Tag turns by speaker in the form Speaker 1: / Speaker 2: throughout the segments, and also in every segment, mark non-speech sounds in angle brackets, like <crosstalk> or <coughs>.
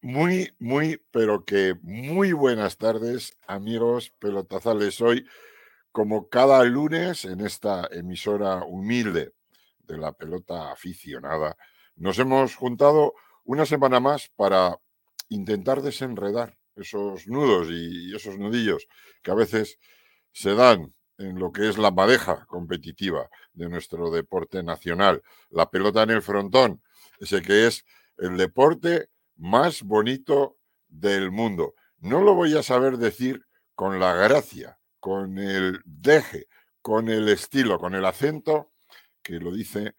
Speaker 1: muy, muy, pero que muy buenas tardes, amigos pelotazales. Hoy, como cada lunes en esta emisora humilde de la pelota aficionada, nos hemos juntado una semana más para intentar desenredar esos nudos y esos nudillos que a veces se dan en lo que es la madeja competitiva de nuestro deporte nacional, la pelota en el frontón, ese que es el deporte más bonito del mundo. No lo voy a saber decir con la gracia, con el deje, con el estilo, con el acento que lo dice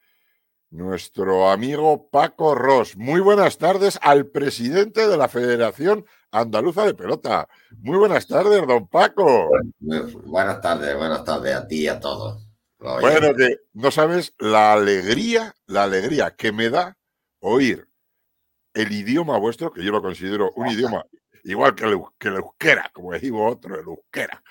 Speaker 1: nuestro amigo Paco Ross. Muy buenas tardes al presidente de la Federación Andaluza de Pelota. Muy buenas tardes, don Paco.
Speaker 2: Buenas tardes, buenas tardes a ti y a todos.
Speaker 1: Bueno, que no sabes la alegría, la alegría que me da oír el idioma vuestro, que yo lo considero un idioma igual que el, que el euskera, como digo otro, el euskera.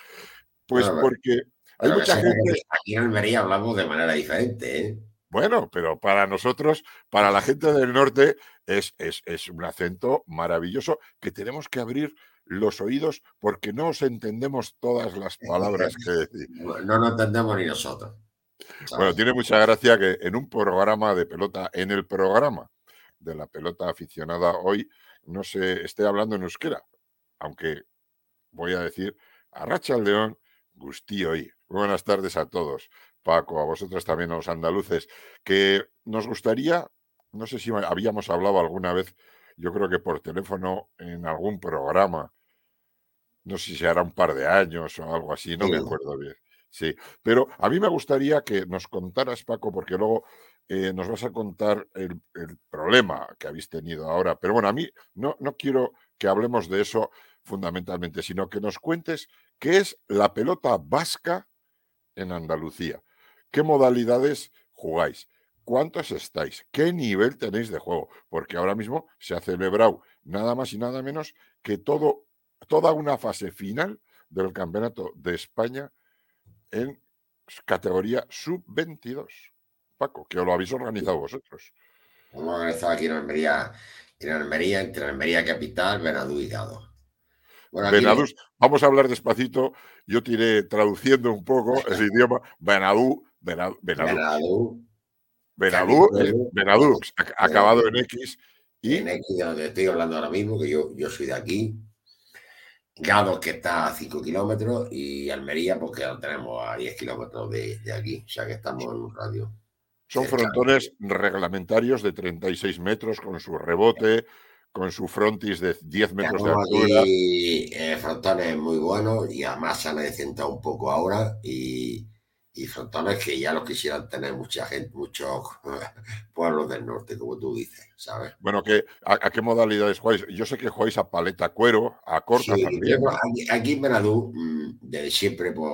Speaker 1: Pues porque hay mucha gente.
Speaker 2: Aquí en Almería hablamos de manera diferente, ¿eh?
Speaker 1: Bueno, pero para nosotros, para la gente del norte, es, es, un acento maravilloso que tenemos que abrir los oídos porque no os entendemos todas las palabras que decimos. <laughs>
Speaker 2: No nos entendemos ni nosotros.
Speaker 1: Bueno, tiene mucha gracia que en un programa de pelota, en el programa de la pelota aficionada hoy, no se esté hablando en euskera, aunque voy a decir, Arracha el León, Gustí hoy. Buenas tardes a todos. Paco, a vosotros también, a los andaluces, que nos gustaría, no sé si habíamos hablado alguna vez, yo creo que por teléfono en algún programa, no sé si hará un par de años o algo así, no me acuerdo bien. Sí, pero a mí me gustaría que nos contaras, Paco, porque luego eh, nos vas a contar el, problema que habéis tenido ahora. Pero bueno, a mí no, no quiero que hablemos de eso fundamentalmente, sino que nos cuentes qué es la pelota vasca en Andalucía. ¿Qué modalidades jugáis? ¿Cuántos estáis? ¿Qué nivel tenéis de juego? Porque ahora mismo se ha celebrado nada más y nada menos que todo, toda una fase final del Campeonato de España en categoría sub-22. Paco, que os lo habéis organizado vosotros.
Speaker 2: Hemos organizado aquí en Almería, en Almería, entre Almería Capital, Benadú y Gado.
Speaker 1: Bueno, vamos a hablar despacito. Yo tiré traduciendo un poco <laughs> el idioma. Benadú, Benadú, Benadú. Benadú, Benadú, acabado en X.
Speaker 2: Y... En X, de donde estoy hablando ahora mismo, que yo, yo soy de aquí. Gado, que está a 5 kilómetros, y Almería, porque pues, lo tenemos a 10 kilómetros de, de, aquí, o sea que estamos en un radio.
Speaker 1: Son frontones reglamentarios de 36 metros con su rebote, con su frontis de 10 metros de altura.
Speaker 2: Y eh, frontones muy buenos y además se han acentado un poco ahora y, y frontones que ya los quisieran tener mucha gente, muchos <laughs> pueblos del norte, como tú dices, ¿sabes?
Speaker 1: Bueno, que, ¿a, qué modalidades jugáis? Yo sé que jugáis a paleta cuero, a corta también.
Speaker 2: Aquí, en Benadú, mm, desde siempre, pues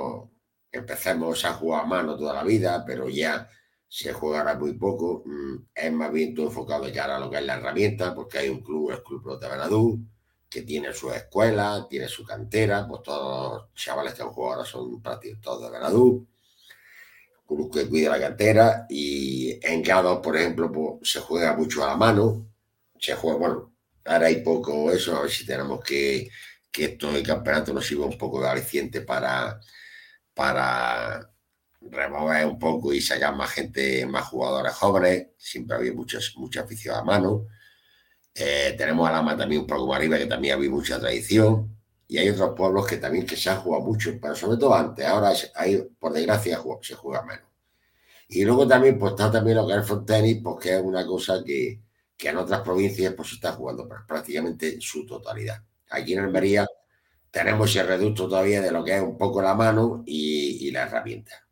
Speaker 2: empezamos a jugar a mano toda la vida, pero ya se jugará muy poco. Mm, es más bien todo enfocado cara a lo que es la herramienta, porque hay un club, el Club de que tiene su escuela, tiene su cantera, pues todos los chavales que han jugado ahora son prácticamente todos de Benadú club que cuida la cantera y en cada por ejemplo, pues, se juega mucho a la mano, se juega, bueno, ahora hay poco eso, a ver si tenemos que, que esto el campeonato nos sirva un poco de aliciente para, para remover un poco y sacar más gente, más jugadores jóvenes, siempre había mucha, mucha afición a mano. Eh, tenemos a Lama también un poco más arriba, que también había mucha tradición y hay otros pueblos que también que se han jugado mucho, pero sobre todo antes, ahora hay, por desgracia se juega menos. Y luego también pues está también lo que es el frontenis, pues que es una cosa que, que en otras provincias pues se está jugando prácticamente en su totalidad. Aquí en Almería tenemos ese reducto todavía de lo que es un poco la mano y, la herramienta.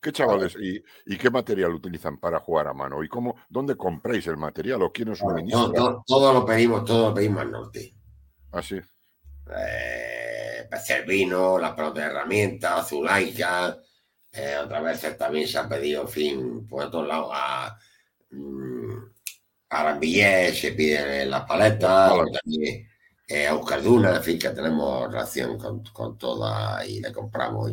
Speaker 1: ¿Qué chavales y, y, qué material utilizan para jugar a mano? ¿Y cómo, dónde compráis el material o quién os suministra?
Speaker 2: Todo, todo, lo pedimos, todo lo pedimos al norte.
Speaker 1: ¿Ah, sí?
Speaker 2: eh, vino, las pelotas de herramientas, azulaica, eh, otras veces también se ha pedido, en fin, por todos lados, a, mm, a se piden las paletas, también eh, a Euskalduna, en fin, que tenemos relación con, con todas y le compramos.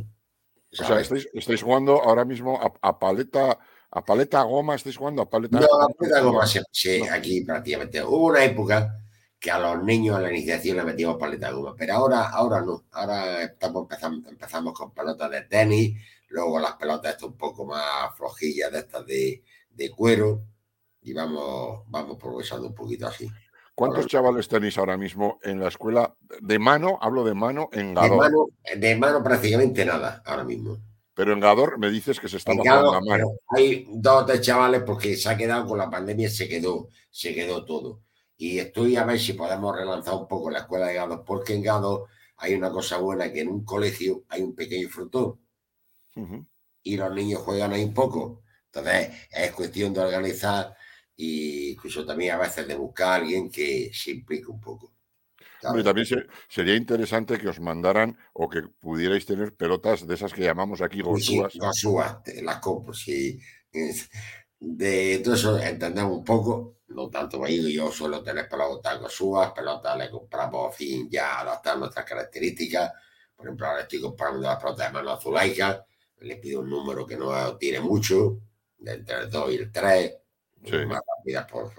Speaker 1: O sea, estáis, jugando ahora mismo a, paleta. ¿A paleta goma estáis jugando? ¿A paleta,
Speaker 2: no, a paleta goma sí, aquí prácticamente. Hubo una época que a los niños a la iniciación le metíamos paleta de goma. Pero ahora, ahora no. Ahora estamos empezando, empezamos con pelotas de tenis, luego las pelotas estas un poco más flojillas de estas de, de cuero y vamos, vamos progresando un poquito así.
Speaker 1: ¿Cuántos chavales tenéis ahora mismo en la escuela de mano? Hablo de mano en Gador.
Speaker 2: De mano, de mano prácticamente nada ahora mismo.
Speaker 1: Pero en Gador me dices que se está jugando a mano.
Speaker 2: Hay dos o tres chavales porque se ha quedado con la pandemia, se quedó, se quedó todo. Y estoy a ver si podemos relanzar un poco la escuela de Gador, porque en Gador hay una cosa buena, que en un colegio hay un pequeño frutón y los niños juegan ahí un poco. Entonces es cuestión de organizar y incluso también a veces de buscar a alguien que se implique un poco.
Speaker 1: también sería interesante que os mandaran o que pudierais tener pelotas de esas que llamamos aquí gosúas.
Speaker 2: Sí, gosúas, las compro, sí. De todo eso entendemos un poco, no tanto ahí, yo suelo tener pelotas gosúas, pelotas le compramos, fin, ya adaptar nuestras características. Por ejemplo, ahora estoy comprando las pelotas de mano azulaica, le pido un número que no tire mucho, entre el 2 y el 3 más rápidas, por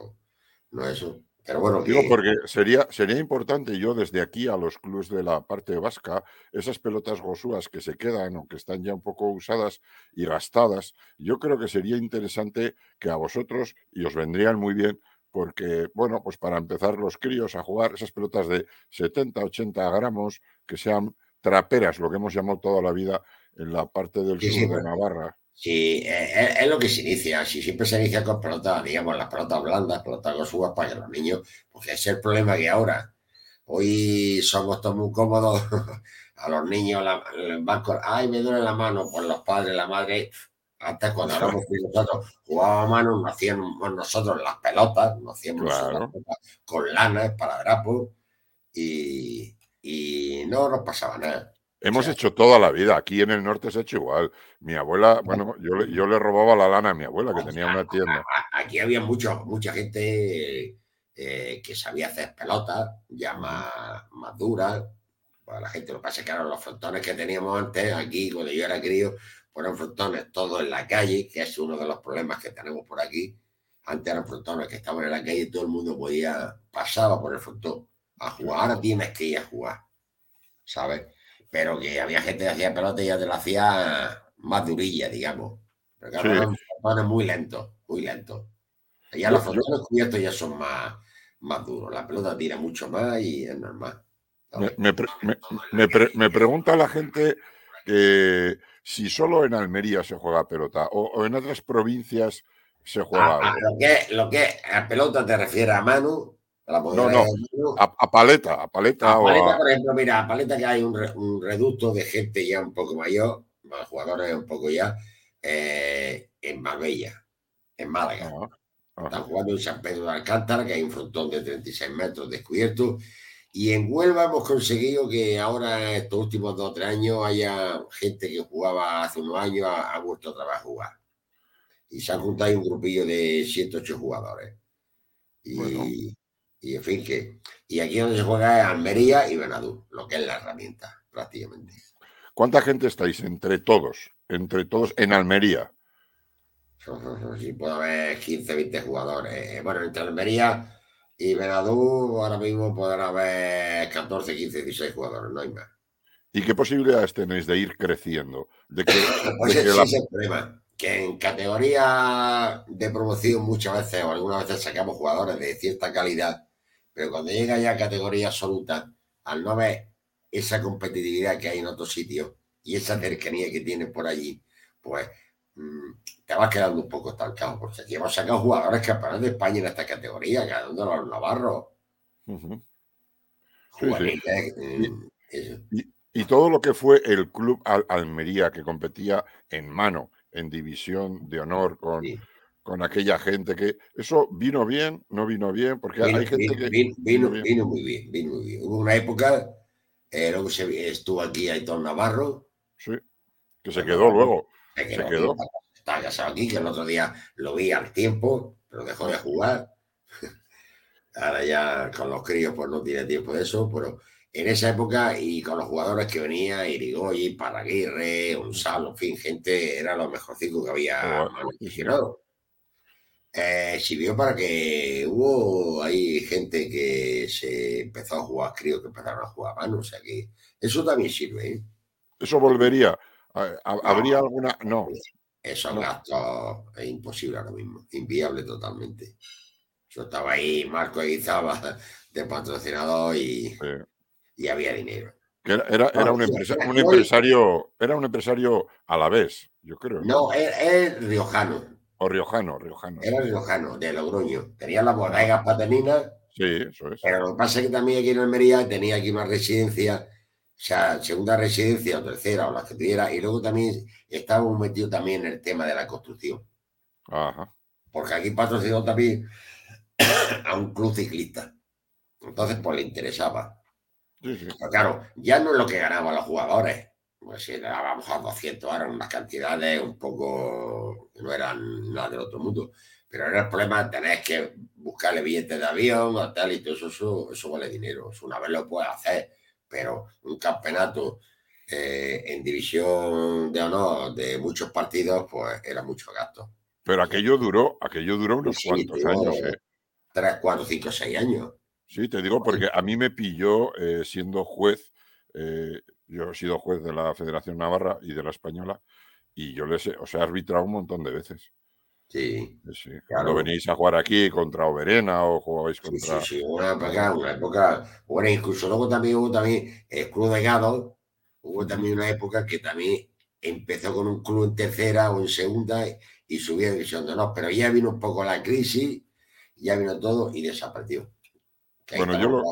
Speaker 2: No eso. Pero bueno,
Speaker 1: Digo, porque sería, sería importante yo desde aquí a los clubes de la parte vasca, esas pelotas gosúas que se quedan o que están ya un poco usadas y gastadas, yo creo que sería interesante que a vosotros, y os vendrían muy bien, porque, bueno, pues para empezar los críos a jugar esas pelotas de 70, 80 gramos, que sean traperas, lo que hemos llamado toda la vida en la parte del sur de Navarra.
Speaker 2: Sí, eh, es, lo que se inicia. Si siempre se inicia con pelotas, digamos, las pelotas blandas, pelotas gosúas para que los niños, porque ese es el problema que ahora, hoy somos todos muy cómodos, <laughs> a los niños van con, ay, me duele la mano, pues los padres, la madre, antes cuando éramos nosotros jugábamos a mano, nos hacíamos nosotros las pelotas, nos hacíamos las pelotas con lana para y, y no nos pasaba nada.
Speaker 1: Hemos hecho toda la vida. Aquí en el norte se ha hecho igual. Mi abuela, bueno, yo, yo le robaba la lana a mi abuela, que tenía una tienda. <laughs>
Speaker 2: Aquí había mucho, mucha gente eh, que sabía hacer pelotas, ya más, más duras. Pues la gente, lo que pasa es que los frontones que teníamos antes, aquí, cuando yo era crío, fueron frontones todos en la calle, que es uno de los problemas que tenemos por aquí. Antes eran frontones que estaban en la calle y todo el mundo podía, pasaba por el frontón a jugar. Ahora tienes que ir a jugar, ¿sabes? Pero que había gente que hacía pelota y ya te lo hacía más durilla, digamos. Pero claro, sí. muy lentos, muy lentos. Ya los frontones cubiertos ya son más, más duros. La pelota tira mucho más y es normal.
Speaker 1: Me, me, pregunta la gente que si solo en Almería se juega pelota o, en otras provincias se juega.
Speaker 2: Ah, ah, lo, que, lo que a pelota te refiere a mano,
Speaker 1: no, no, a, paleta, a paleta.
Speaker 2: A paleta, por ejemplo, mira, a paleta que hay un, reducto de gente ya un poco mayor, más jugadores un poco ya, eh, en Marbella, en Málaga. Están jugando en San Pedro de Alcántara, que hay un frontón de 36 metros descubierto. Y en Huelva hemos conseguido que ahora, estos últimos dos o tres años, haya gente que jugaba hace unos años, ha, vuelto otra vez a jugar. Y se han juntado un grupillo de 7 8 jugadores. Y, y en fin, que. Y aquí donde se juega es Almería y Benadú, lo que es la herramienta, prácticamente.
Speaker 1: ¿Cuánta gente estáis entre todos? Entre todos en Almería. <laughs>
Speaker 2: Sí, puede haber 15, 20 jugadores. Eh, bueno, entre Almería y Benadú ahora mismo podrá haber 14, 15, 16 jugadores, no hay más.
Speaker 1: ¿Y qué posibilidades tenéis de ir creciendo? De que, <laughs>
Speaker 2: pues es el problema que en categoría de promoción muchas veces o algunas veces sacamos jugadores de cierta calidad pero cuando llega ya a categoría absoluta, al no haber esa competitividad que hay en otros sitios y esa cercanía que tiene por allí, pues mm, te vas quedando un poco estancado, porque aquí hemos sacado jugadores campeones de España en esta categoría, ganando los navarros.
Speaker 1: y, todo lo que fue el club Almería que competía en mano, en división de honor con, con aquella gente que eso vino bien, no vino bien, porque hay gente que
Speaker 2: vino, vino, muy bien, vino muy bien. Hubo una época, eh, luego se, estuvo aquí Aitor Navarro.
Speaker 1: Sí, que se quedó luego. Se quedó.
Speaker 2: Estaba casado aquí, que el otro día lo vi al tiempo, pero dejó de jugar. <laughs> Ahora ya con los críos pues no tiene tiempo de eso, pero en esa época y con los jugadores que venía, Irigoyen, Paraguirre, Gonzalo, en fin, gente, era lo mejorcito que había eh, sirvió para que hubo ahí gente que se empezó a jugar, creo que empezaron a jugar a mano, o sea que eso también sirve. ¿eh?
Speaker 1: Eso volvería. ¿Habría alguna? No.
Speaker 2: Esos gastos es imposible ahora mismo, inviable totalmente. Yo estaba ahí, Marco estaba de patrocinador y, y había dinero.
Speaker 1: Era, era, un, empresario, era un empresario a la vez, yo creo.
Speaker 2: No, es riojano.
Speaker 1: O riojano, riojano.
Speaker 2: Era riojano, de Logroño. Tenía las bodegas pateninas.
Speaker 1: Sí, eso es.
Speaker 2: Pero lo que pasa es que también aquí en Almería tenía aquí una residencia, o sea, segunda residencia o tercera o la que tuviera, y luego también estábamos metidos también en el tema de la construcción.
Speaker 1: Ajá.
Speaker 2: Porque aquí patrocinó también <coughs> a un club ciclista. Entonces, pues le interesaba.
Speaker 1: Sí, sí.
Speaker 2: Pero claro, ya no es lo que ganaban los jugadores pues si le dábamos a 200 eran unas cantidades un poco no eran nada del otro mundo. Pero era el problema, tenés que buscarle billetes de avión, hotel y todo eso, eso, vale dinero. una vez lo puedes hacer, pero un campeonato eh, en división de honor de muchos partidos, pues era mucho gasto.
Speaker 1: Pero aquello duró, aquello duró unos cuantos años. ¿eh?
Speaker 2: Tres, cuatro, cinco, seis años.
Speaker 1: Sí, te digo porque a mí me pilló eh, siendo juez eh, yo he sido juez de la Federación Navarra y de la Española y yo les he, os he arbitrado un montón de veces.
Speaker 2: Sí.
Speaker 1: sí. Cuando venís a jugar aquí contra Oberena o jugabais contra.
Speaker 2: Sí, sí, una época, una época. Bueno, incluso luego también hubo también el Club de Gado. Hubo también una época que también empezó con un club en tercera o en segunda y subió a división de honor. Pero ya vino un poco la crisis, ya vino todo y desapareció.
Speaker 1: bueno, yo lo,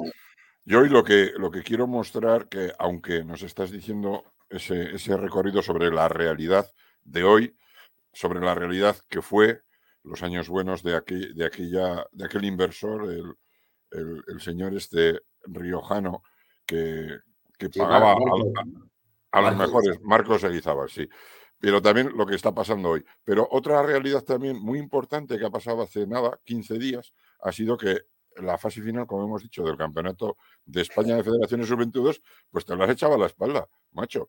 Speaker 1: yo hoy lo que, lo que quiero mostrar, que aunque nos estás diciendo ese, ese recorrido sobre la realidad de hoy, sobre la realidad que fue los años buenos de, aquel, de, aquella, de aquel inversor, el, el, señor este riojano que, que pagaba a, los mejores, Marcos Eguizábal, sí. Pero también lo que está pasando hoy. Pero otra realidad también muy importante que ha pasado hace nada, 15 días, ha sido que la fase final, como hemos dicho, del Campeonato de España de Federaciones Sub-22, pues te lo has echado a la espalda, macho.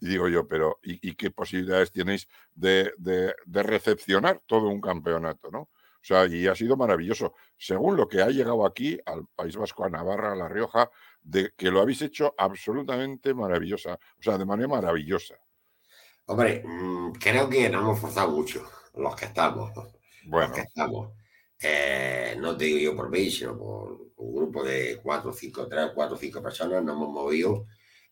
Speaker 1: Y digo yo, pero ¿y, qué posibilidades tenéis de, recepcionar todo un campeonato, no? O sea, y ha sido maravilloso. Según lo que ha llegado aquí, al País Vasco, a Navarra, a La Rioja, de que lo habéis hecho absolutamente maravillosa, o sea, de manera maravillosa.
Speaker 2: Hombre, mm, creo que nos hemos forzado mucho, los que estamos.
Speaker 1: Bueno.
Speaker 2: Los que estamos. Eh, no te digo yo por mí, sino por un grupo de cuatro, cinco, tres, cuatro, cinco personas, nos hemos movido,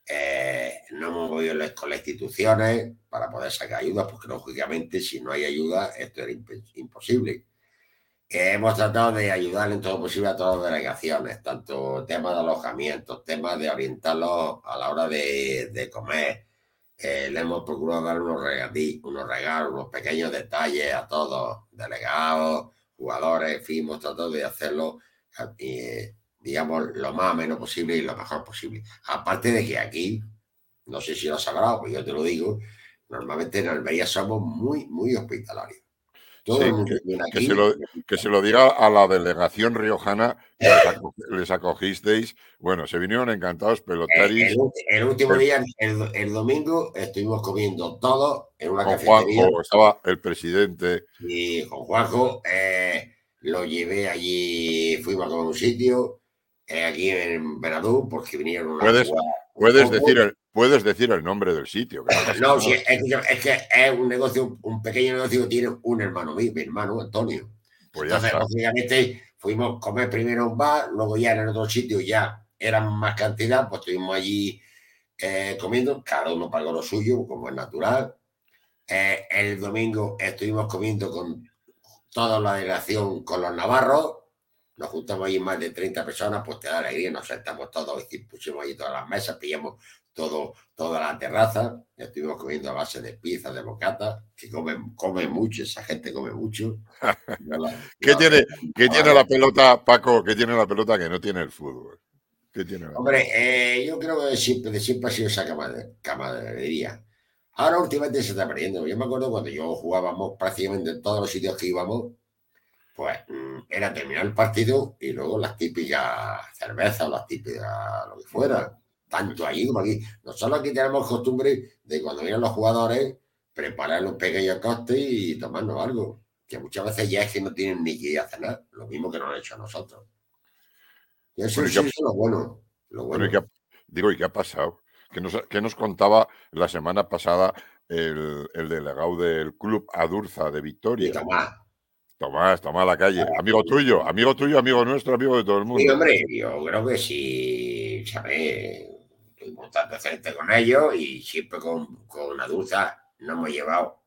Speaker 2: eh, no hemos movido con las instituciones para poder sacar ayudas, porque lógicamente si no hay ayuda esto era imposible. hemos tratado de ayudar en todo posible a todas las delegaciones, tanto temas de alojamiento, temas de orientarlos a la hora de, comer. Eh, le hemos procurado dar unos, unos regalos, unos pequeños detalles a todos, delegados, jugadores, fuimos tratando de hacerlo, digamos, lo más menos posible y lo mejor posible. Aparte de que aquí, no sé si lo sabrás, pues yo te lo digo, normalmente en Almería somos muy, muy hospitalarios.
Speaker 1: Que, se lo, diga a la delegación riojana que les, acogisteis. Bueno, se vinieron encantados pelotaris.
Speaker 2: El, último día, el, domingo, estuvimos comiendo todo en una
Speaker 1: con Juanjo, estaba el presidente.
Speaker 2: Y con Juanjo eh, lo llevé allí, fuimos a un sitio, eh, aquí en Benadú, porque vinieron
Speaker 1: ¿Puedes, puedes decir el, puedes decir el nombre del sitio.
Speaker 2: no, <laughs> sí, es, que, es, un negocio, un pequeño negocio que tiene un hermano mío, mi hermano Antonio. Pues Entonces, obviamente, fuimos a comer primero en un bar, luego ya en el otro sitio ya eran más cantidad, pues estuvimos allí eh, comiendo, cada uno pagó lo suyo, como es natural. Eh, el domingo estuvimos comiendo con toda la delegación, con los navarros, nos juntamos allí más de 30 personas, pues te da alegría, nos sentamos todos y pusimos allí todas las mesas, pillamos todo, toda la terraza, estuvimos comiendo a base de pizza, de bocata, que comen, come mucho, esa gente come mucho. <laughs>
Speaker 1: ¿Qué, tiene, ¿qué tiene la pelota, Paco? ¿Qué tiene la pelota que no tiene el fútbol? ¿Qué tiene
Speaker 2: Hombre, eh, yo creo que siempre, siempre ha sido esa camaradería. Ahora últimamente se está perdiendo. Yo me acuerdo cuando yo jugábamos prácticamente en todos los sitios que íbamos, pues mm, era terminar el partido y luego las típicas cervezas las típicas lo que fuera tanto ahí como aquí. Nosotros aquí tenemos costumbre de cuando vienen los jugadores, preparar un pequeño coste y tomarnos algo. que muchas veces ya es que no tienen ni que ir a cenar, lo mismo que nos han hecho a nosotros. Y eso,
Speaker 1: Bueno, ¿y
Speaker 2: sí es lo bueno. Lo
Speaker 1: Bueno,
Speaker 2: bueno.
Speaker 1: ¿y qué ha- digo, ¿y qué ha pasado? ¿Qué nos, qué nos contaba la semana pasada el, el delegado del club Adurza de
Speaker 2: Y
Speaker 1: Victoria?
Speaker 2: Tomás,
Speaker 1: Tomás, Tomás la calle. Amigo tuyo, amigo tuyo, amigo nuestro, amigo de todo el
Speaker 2: Sí,
Speaker 1: mundo.
Speaker 2: hombre, yo creo que sí, ¿sabes? Tuvimos tanto frente con ellos y siempre con, con Adulza nos hemos llevado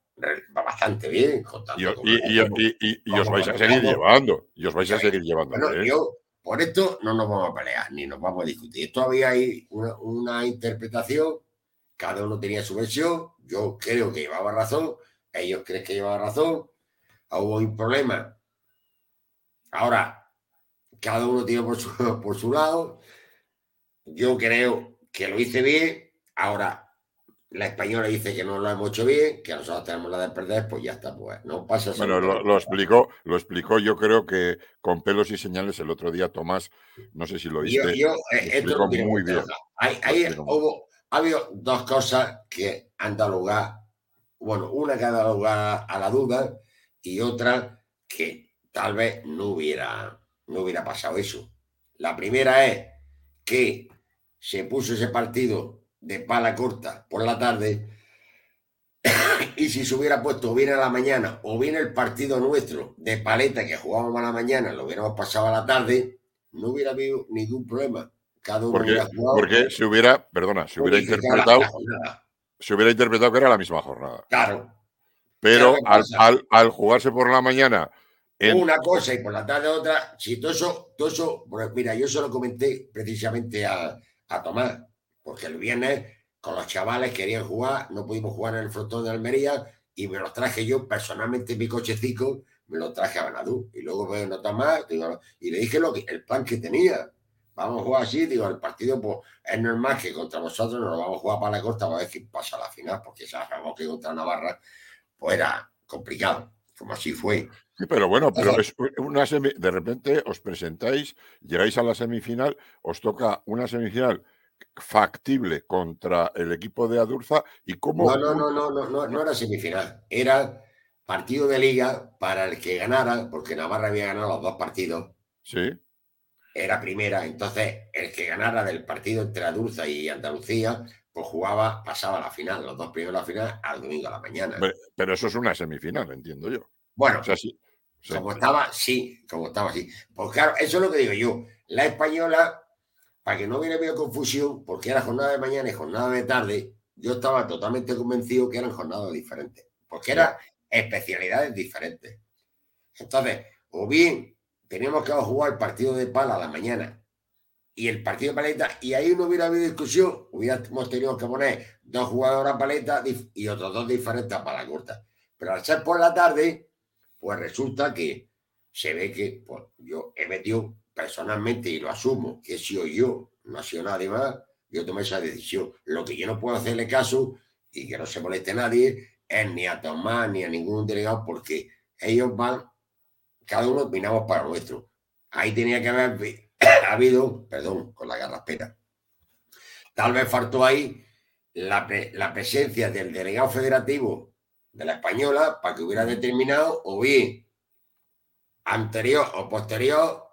Speaker 2: bastante bien. con
Speaker 1: Y,
Speaker 2: con
Speaker 1: y- y-
Speaker 2: ellos.
Speaker 1: y- y- y os vais a seguir llevando. Y os vais a seguir llevando.
Speaker 2: Bueno,
Speaker 1: ¿eh?
Speaker 2: yo, por esto no nos vamos a pelear ni nos vamos a discutir. Todavía hay una, una interpretación, cada uno tenía su versión. Yo creo que llevaba razón, ellos creen que llevaba razón. Hubo un problema. Ahora, cada uno tiene por su, <laughs> por su lado. Yo creo que lo hice bien. Ahora, la española dice que no lo hemos hecho bien, que nosotros tenemos la de perder, pues ya está, pues no pasa
Speaker 1: Bueno, lo,
Speaker 2: nada.
Speaker 1: explicó, lo explicó yo creo que con pelos y señales el otro día Tomás, no sé si lo
Speaker 2: Yo,
Speaker 1: viste,
Speaker 2: yo,
Speaker 1: lo
Speaker 2: eh, esto
Speaker 1: muy bien.
Speaker 2: Hay, hay- hubo, ha habido dos cosas que han dado lugar, bueno, una que ha dado lugar a la duda y otra que tal vez no hubiera, no hubiera pasado eso. La primera es que se puso ese partido de pala corta por la tarde <coughs> y si se hubiera puesto bien a la mañana o bien el partido nuestro de paleta que jugábamos a la mañana, lo hubiéramos pasado a la tarde, no hubiera habido ningún problema. Cada uno
Speaker 1: Porque,
Speaker 2: hubiera jugado.
Speaker 1: porque se hubiera, perdona, se hubiera interpretado, se hubiera interpretado que era la misma jornada.
Speaker 2: Claro,
Speaker 1: Pero
Speaker 2: ¿qué
Speaker 1: al, al- al jugarse por la mañana en,
Speaker 2: una cosa y por la tarde otra, si todo eso, todo eso, pues mira, yo se lo comenté precisamente a, a Tomás, porque el viernes con los chavales querían jugar, no pudimos jugar en el frontón de Almería y me los traje yo personalmente en mi cochecico, me los traje a Banadú y luego veo no Tomás digo, y le dije lo que, el plan que tenía. Vamos a jugar así, digo, el partido pues es normal que contra vosotros nos lo vamos a jugar para la corta, a ver quién pasa a la final, porque sabemos que contra Navarra pues era complicado, como así fue.
Speaker 1: Sí, pero bueno, pero es una semi- de repente os presentáis, llegáis a la semifinal, os toca una semifinal factible contra el equipo de Adurza y cómo
Speaker 2: No, no, no, no, no, no, no era semifinal. Era partido de liga para el que ganara, porque Navarra había ganado los dos partidos,
Speaker 1: sí,
Speaker 2: era primera. Entonces, el que ganara del partido entre Adurza y Andalucía, pues jugaba, pasaba a la final, los dos primeros a la final, al domingo a la mañana.
Speaker 1: Pero eso es una semifinal, entiendo yo.
Speaker 2: Bueno,
Speaker 1: O sea, sí.
Speaker 2: como estaba, sí, como estaba así. Pues claro, eso es lo que digo yo. La española, para que no hubiera habido confusión, porque era jornada de mañana y jornada de tarde, yo estaba totalmente convencido que eran jornadas diferentes, porque eran especialidades diferentes. Entonces, o bien teníamos que jugar el partido de pala a la mañana y el partido de paleta, y ahí no hubiera habido discusión, hubiéramos tenido que poner dos jugadores a paleta y otros dos diferentes a pala corta. Pero al ser por la tarde, pues resulta que se ve que pues, yo he metido personalmente, y lo asumo, que he sido yo, no ha sido nadie más, yo tomé esa decisión. Lo que yo no puedo hacerle caso y que no se moleste nadie es ni a Tomás ni a ningún delegado, porque ellos van, cada uno opinamos para nuestro. Ahí tenía que haber <coughs> habido, perdón, con la garraspera. Tal vez faltó ahí la, la presencia del delegado federativo de la española para que hubiera determinado o bien anterior o posterior,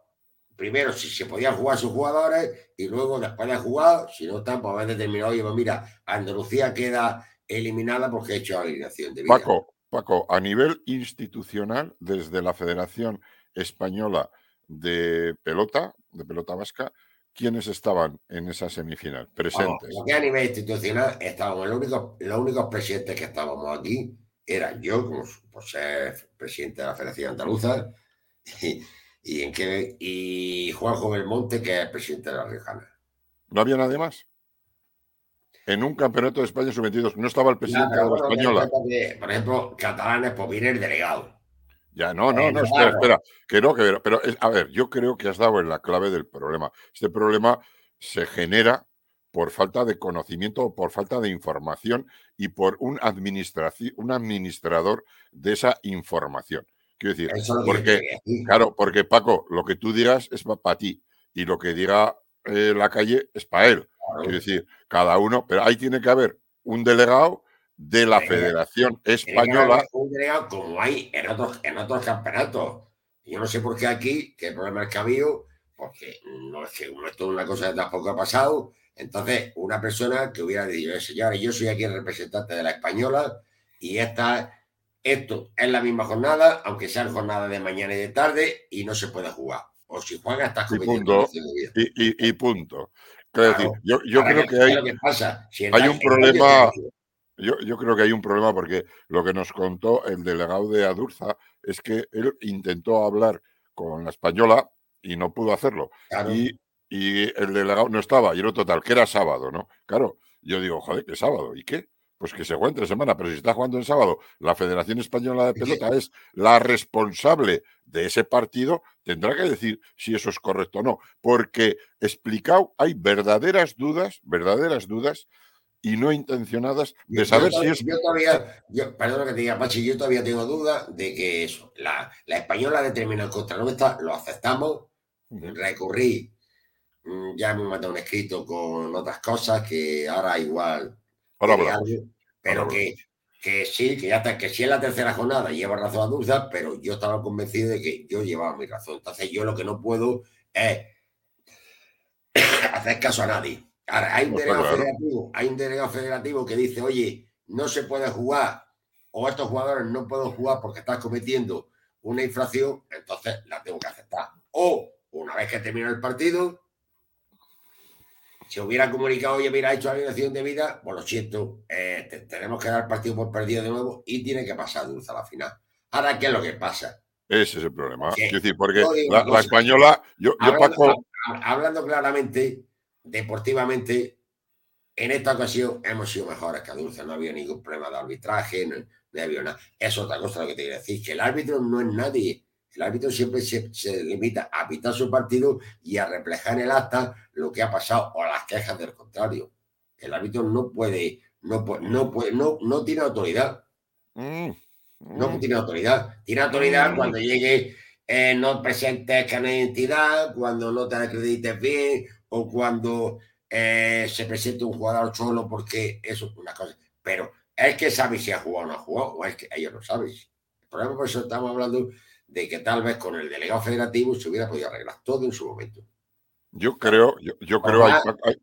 Speaker 2: primero si se podían jugar sus jugadores y luego después de jugar, si no están, pues haber determinado, oye, pues mira, Andalucía queda eliminada porque ha hecho alineación de vida.
Speaker 1: Paco, Paco, a nivel institucional, desde la Federación Española de Pelota, de Pelota Vasca, ¿quiénes estaban en esa semifinal? Presentes.
Speaker 2: a nivel institucional estábamos, los únicos, los únicos presidentes que estábamos aquí eran yo, como por ser presidente de la Federación Andaluza, y, y, en que, y Juanjo Belmonte, que es presidente de la Riojana.
Speaker 1: ¿No había nadie más? En un campeonato de España sub-22 no estaba el presidente
Speaker 2: pero
Speaker 1: de la Española.
Speaker 2: que, por ejemplo, catalanes, pues viene el delegado.
Speaker 1: Ya, no, no, no, espera, espera. Que no, que pero a ver, yo creo que has dado en la clave del problema. Este problema se genera por falta de conocimiento o por falta de información y por un, un administrador de esa información. Quiero decir, porque, claro, porque Paco, lo que tú digas es para ti y lo que diga eh, la calle es para él. Quiero decir, cada uno, pero ahí tiene que haber un delegado de la Federación Española.
Speaker 2: Un delegado como hay en otros, en otros campeonatos. Yo no sé por qué aquí, qué problema es que ha habido, porque no es que esto es una cosa que tampoco ha pasado. Entonces, una persona que hubiera dicho, señores, yo soy aquí el representante de la española y esta, esto es la misma jornada, aunque sean jornadas de mañana y de tarde, y no se puede jugar. O si juega, estás
Speaker 1: cometiendo y punto. Y, punto. decir, yo, creo que, hay, hay un problema. Yo, yo, creo que hay un problema porque lo que nos contó el delegado de Adurza es que él intentó hablar con la española y no pudo hacerlo. Y, y, el delegado no estaba, y era total, que era sábado, ¿no? Claro, yo digo, joder, ¿qué sábado? ¿Y qué? Pues que se juegue entre semana, pero si está jugando el sábado, la Federación Española de Pelota es la responsable de ese partido, tendrá que decir si eso es correcto o no, porque explicado, hay verdaderas dudas, verdaderas dudas y no intencionadas de saber si es.
Speaker 2: Yo todavía, yo, perdón que te diga, Pachi, yo todavía tengo duda de que eso, la, la española determina el contra nuestra, lo aceptamos, recurrí, ya hemos mandado un escrito con otras cosas que ahora igual.
Speaker 1: Ahora
Speaker 2: pero que, que sí, que ya está, que sí en la tercera jornada lleva razón a Dulce, pero yo estaba convencido de que yo llevaba mi razón. Entonces, yo lo que no puedo es <coughs> hacer caso a nadie hay un, pues delegado federativo, hay un delegado federativo que dice, oye, no se puede jugar o estos jugadores no pueden jugar porque están cometiendo una infracción, entonces la tengo que aceptar. O una vez que termina el partido, si hubiera comunicado y hubiera hecho la alineación de vida, pues lo siento, eh, tenemos que dar partido por perdido de nuevo y tiene que pasar Dulce a la final. Ahora, ¿qué es lo que pasa?
Speaker 1: Ese es el problema. Es decir, porque la, española, yo,
Speaker 2: hablando claramente, deportivamente, en esta ocasión hemos sido mejores que Dulce. No había ningún problema de arbitraje, no, había nada. Es otra cosa lo que te quiero decir, que el árbitro no es nadie. El árbitro siempre se, limita a pitar su partido y a reflejar en el acta lo que ha pasado o las quejas del contrario. El árbitro no puede, no, no, puede, no, no tiene autoridad. Mm, no mm. tiene autoridad. Tiene autoridad mm. cuando llegue, eh, no presentes que identidad, cuando no te acredites bien, o cuando eh, se presenta un jugador solo porque eso es una cosa. Pero es que sabe si ha jugado o no ha jugado, o es que ellos no saben. El problema por eso estamos hablando de que tal vez con el delegado federativo se hubiera podido arreglar todo en su momento.
Speaker 1: Yo creo, yo, yo creo, hay,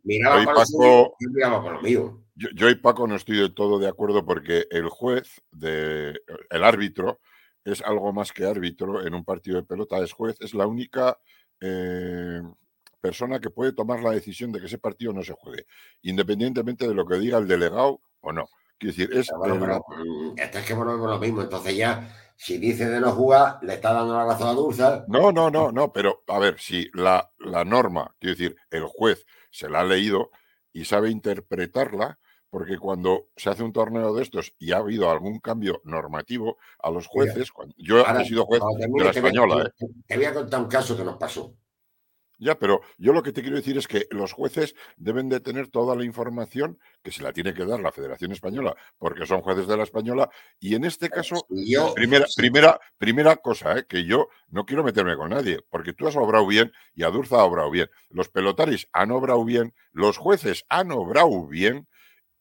Speaker 2: miraba para Paco, yo miraba para lo mío.
Speaker 1: Yo, yo y Paco no estoy del todo de acuerdo porque el juez, de, el árbitro, es algo más que árbitro en un partido de pelota, es juez, es la única eh, persona que puede tomar la decisión de que ese partido no se juegue, independientemente de lo que diga el delegado o no. Quiero decir, es.
Speaker 2: Mm, es que volvemos lo mismo. Entonces, ya, si dice de no jugar, le está dando la razón a Dulce.
Speaker 1: No, no, no, no. Pero, a ver, si la, la norma, quiero decir, el juez se la ha leído y sabe interpretarla, porque cuando se hace un torneo de estos y ha habido algún cambio normativo a los jueces, cuando, yo he sido juez de la española.
Speaker 2: ¿eh? te voy a contar un caso que nos pasó.
Speaker 1: Ya, pero yo lo que te quiero decir es que los jueces deben de tener toda la información que se la tiene que dar la Federación Española, porque son jueces de la Española. Y en este caso, primera, primera, primera cosa, ¿eh? que yo no quiero meterme con nadie, porque tú has obrado bien y Adurza ha obrado bien. Los pelotaris han obrado bien, los jueces han obrado bien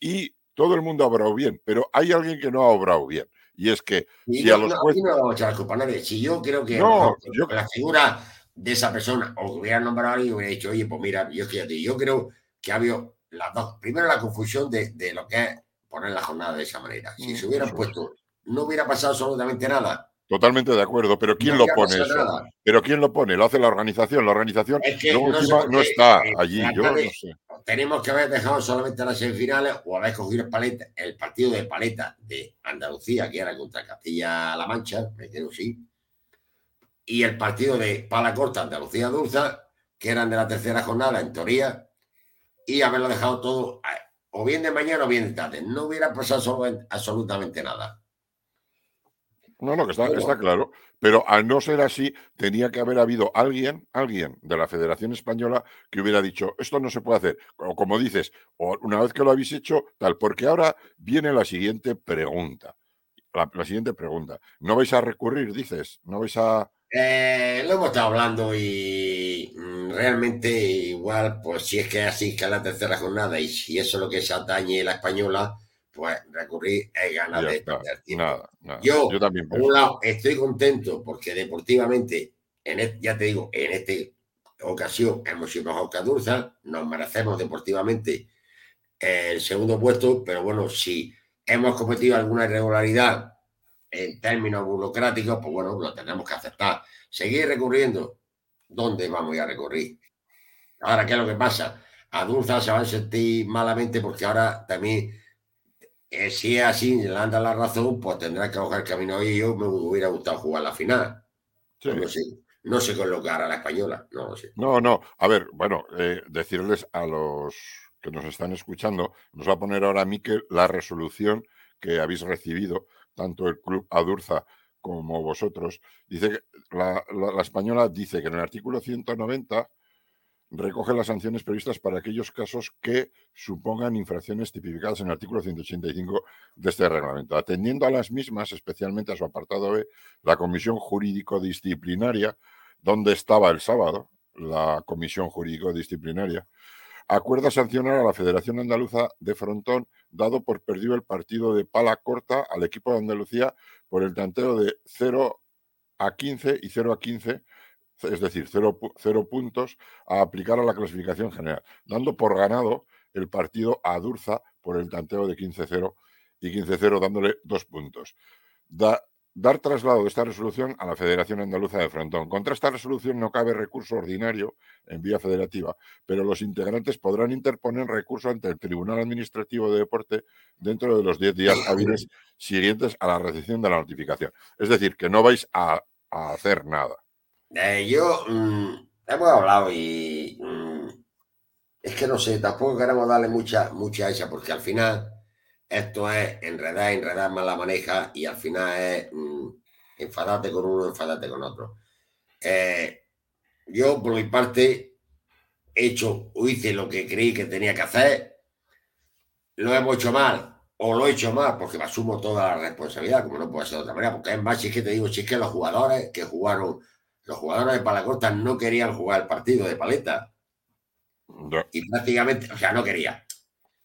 Speaker 1: y todo el mundo ha obrado bien, pero hay alguien que no ha obrado bien. Y es que si a los jueces.
Speaker 2: No, Si yo creo que no, yo... la figura de esa persona o hubiera nombrado a alguien y hubiera dicho, oye, pues mira, yo fíjate, yo creo que ha habido las dos. Primero, la confusión de, de lo que es poner la jornada de esa manera. Si se hubieran puesto, no hubiera pasado absolutamente nada.
Speaker 1: Totalmente de acuerdo, pero ¿quién lo pone eso? Pero ¿quién lo pone? Lo hace la organización. La organización no, está eh, allí. Yo no sé.
Speaker 2: Tenemos que haber dejado solamente las semifinales o haber cogido el, paleta, el partido de paleta de Andalucía, que era contra Castilla-La Mancha, me quedo sí, y el partido de Pala Corta, Andalucía Dulza, que eran de la tercera jornada, en teoría, y haberlo dejado todo, eh, o bien de mañana o bien de tarde. No hubiera pasado absolutamente nada.
Speaker 1: No, no, que está, está, claro. Pero al no ser así, tenía que haber habido alguien, alguien de la Federación Española que hubiera dicho, esto no se puede hacer. O como dices, o una vez que lo habéis hecho, tal, porque ahora viene la siguiente pregunta. la siguiente pregunta. ¿No vais a recurrir, dices? ¿No vais a,
Speaker 2: eh, lo hemos estado hablando y mm, realmente igual, pues si es que es así que es la tercera jornada y si eso es lo que se atañe la española, pues recurrir es ganas de
Speaker 1: tiempo. Nada, nada.
Speaker 2: Yo, también por un lado, estoy contento porque deportivamente, en ya te digo, en esta ocasión hemos sido mejor que Adurza, nos merecemos deportivamente el segundo puesto, pero bueno, si hemos cometido alguna irregularidad en términos burocráticos, pues bueno, lo tenemos que aceptar. Seguir recurriendo. ¿Dónde vamos a recurrir? Ahora, ¿qué es lo que pasa? Adulta se va a sentir malamente porque ahora también, eh, si es así, le anda la razón, pues tendrá que coger el camino y yo me hubiera gustado jugar la final. No sé, no sé con lo que hará la española, no lo sé.
Speaker 1: No, no, a ver, bueno, eh, decirles a los que nos están escuchando, nos va a poner ahora Miquel la resolución que habéis recibido, tanto el Club Adurza como vosotros. Dice que la, la española dice que en el artículo 190 recoge las sanciones previstas para aquellos casos que supongan infracciones tipificadas en el artículo 185 de este reglamento. Atendiendo a las mismas, especialmente a su apartado B, la Comisión Jurídico-Disciplinaria, donde estaba el sábado la Comisión Jurídico-Disciplinaria, acuerda sancionar a la Federación Andaluza de Frontón, dado por perdido el partido de pala corta al equipo de Andalucía por el tanteo de 0 a 15 y 0 a 15 es decir, cero, puntos, a aplicar a la clasificación general, dando por ganado el partido a Durza por el tanteo de 15-0 y 15-0 dándole dos puntos. Dar traslado de esta resolución a la Federación Andaluza de Frontón. Contra esta resolución no cabe recurso ordinario en vía federativa, pero los integrantes podrán interponer recurso ante el Tribunal Administrativo de Deporte dentro de los 10 días <coughs> hábiles siguientes a la recepción de la notificación. Es decir, que no vais a hacer nada.
Speaker 2: Eh, yo mm, hemos hablado y mm, es que no sé, tampoco queremos darle mucha, mucha esa, porque al final esto es enredar, enredar más la maneja y al final es mm, enfadarte con uno, enfadarte con otro. Eh, yo, por mi parte, he hecho o hice lo que creí que tenía que hacer, lo hemos hecho mal o lo he hecho mal porque me asumo toda la responsabilidad, como no puede ser de otra manera, porque es más, si es que te digo, si es que los jugadores que jugaron los jugadores de Palacorta no querían jugar el partido de paleta. Y prácticamente, o sea, no quería.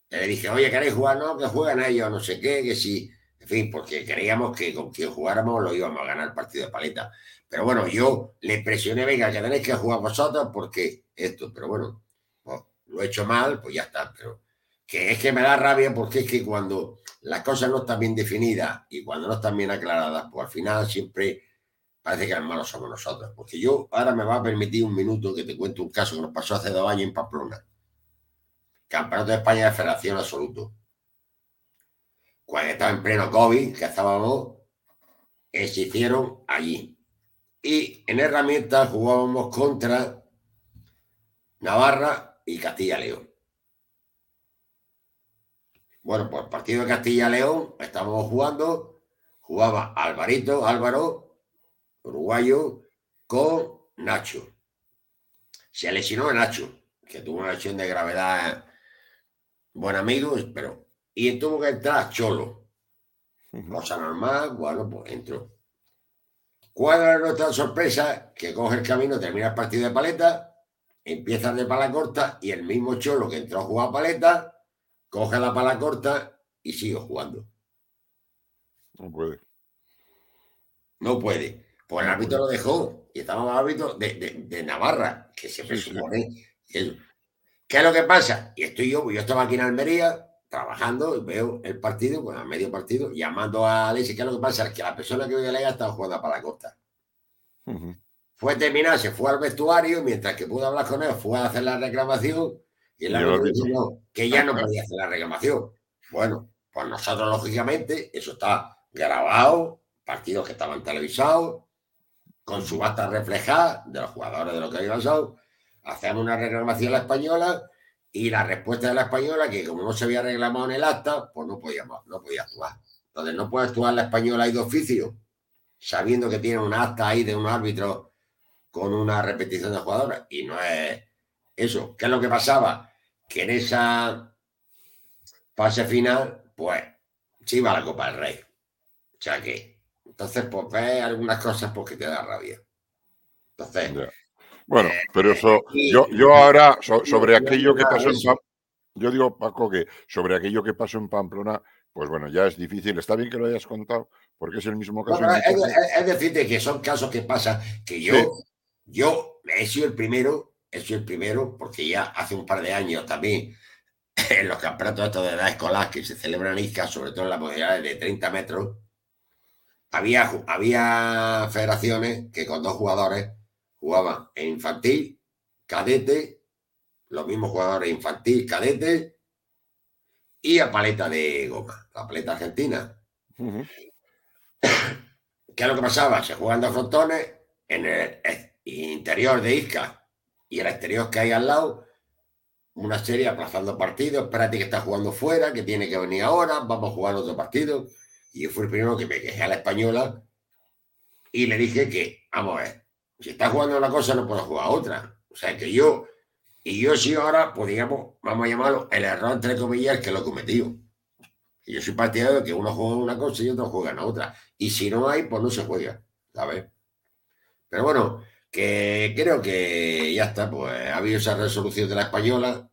Speaker 2: Le dije, oye, ¿queréis jugar? No, que jueguen ellos, no sé qué, que sí. En fin, porque creíamos que con quien jugáramos lo íbamos a ganar el partido de paleta. Pero bueno, yo le presioné, venga, que tenéis que jugar vosotros porque esto, pero bueno, pues, lo he hecho mal, pues ya está. Pero que es que me da rabia porque es que cuando las cosas no están bien definidas y cuando no están bien aclaradas, pues al final siempre parece que los malos somos nosotros. Porque yo ahora me va a permitir un minuto que te cuente un caso que nos pasó hace dos años en Pamplona. Campeonato de España de Federación Absoluto. Cuando estaba en pleno COVID, que estábamos, eh, se hicieron allí. Y en herramientas jugábamos contra Navarra y Castilla-León. Bueno, pues partido de Castilla-León estábamos jugando, jugaba Alvarito, Álvaro uruguayo, con Nacho. Se lesionó a Nacho, que tuvo una lesión de gravedad. Buen amigo, pero. Y tuvo que entrar Cholo. Cosa normal, bueno, pues entró. ¿Cuál era nuestra sorpresa? Que coge el camino, termina el partido de paleta, empieza de pala corta y el mismo Cholo que entró a jugar paleta, coge la pala corta y sigue jugando.
Speaker 1: No puede.
Speaker 2: No puede. Pues el árbitro lo dejó y estaba el árbitro de, Navarra, que siempre supone. ¿Qué es lo que pasa? Y estoy yo, yo estaba aquí en Almería trabajando y veo el partido, bueno, a medio partido, llamando a Alexis, ¿qué es lo que pasa? Que la persona que voy a leer estaba jugando para la costa. Fue a terminar, se fue al vestuario, mientras que pudo hablar con él, fue a hacer la reclamación y el árbitro dijo que ya no podía hacer la reclamación. Bueno, pues nosotros, lógicamente, eso está grabado, partidos que estaban televisados, con su basta reflejada de los jugadores de lo que había pasado, hacemos una reclamación a la española y la respuesta de la española, que como no se había reclamado en el acta, pues no podíamos, no podía actuar. Entonces no puede actuar la española ahí de oficio, sabiendo que tiene un acta ahí de un árbitro con una repetición de jugadores. Y no es eso. ¿Qué es lo que pasaba? Que en esa fase final, pues se iba a la Copa del Rey. O sea que entonces, pues ves algunas cosas porque te da rabia. Entonces.
Speaker 1: Bueno, eh, pero eso, yo, yo ahora, sobre aquello que pasó en yo digo, Paco, que sobre aquello que pasó en Pamplona, pues bueno, ya es difícil. Está bien que lo hayas contado, porque es el mismo caso.
Speaker 2: es, decir, que son casos que pasan, que yo, yo he sido el primero, he sido el primero, porque ya hace un par de años también, <laughs> en los campeonatos estos de edad escolar que se celebran en Isca, sobre todo en las modalidades de 30 metros, había, había federaciones que con dos jugadores jugaban en infantil, cadete, los mismos jugadores infantil, cadete y a paleta de goma, la paleta argentina. ¿Qué es lo que pasaba? Se juegan dos frontones en el interior de Isca y el exterior que hay al lado, una serie aplazando partidos, espérate que está jugando fuera, que tiene que venir ahora, vamos a jugar otro partido. Y yo fui el primero que me quejé a la española y le dije que, vamos a ver, si está jugando una cosa no puedo jugar otra. O sea que yo, y yo sí ahora, pues digamos, vamos a llamarlo el error entre comillas que lo he cometido. Y yo soy partidario de que uno juega una cosa y otro juega en otra. Y si no hay, pues no se juega, ¿sabes? Pero bueno, que creo que ya está, pues ha habido esa resolución de la española.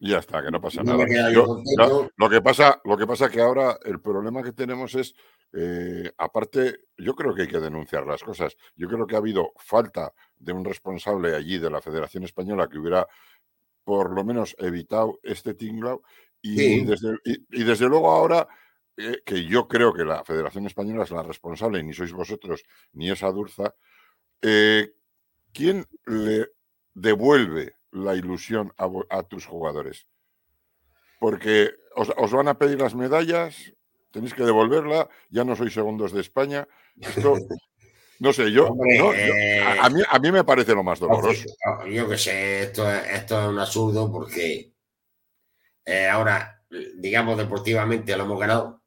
Speaker 1: Ya está, que no pasa nada. lo, que pasa, lo que pasa que ahora el problema que tenemos es, eh, aparte, yo creo que hay que denunciar las cosas. Yo creo que ha habido falta de un responsable allí de la Federación Española que hubiera por lo menos evitado este tinglao y, desde, y, desde luego ahora eh, que yo creo que la Federación Española es la responsable, ni sois vosotros ni esa Durza, eh, ¿quién le devuelve la ilusión a, tus jugadores? Porque os, van a pedir las medallas, tenéis que devolverla, ya no sois segundos de España. Esto, <laughs> no sé, yo, a, mí, a mí me parece lo más doloroso.
Speaker 2: Yo que sé, esto, esto es un absurdo porque eh, ahora, digamos, deportivamente lo hemos ganado,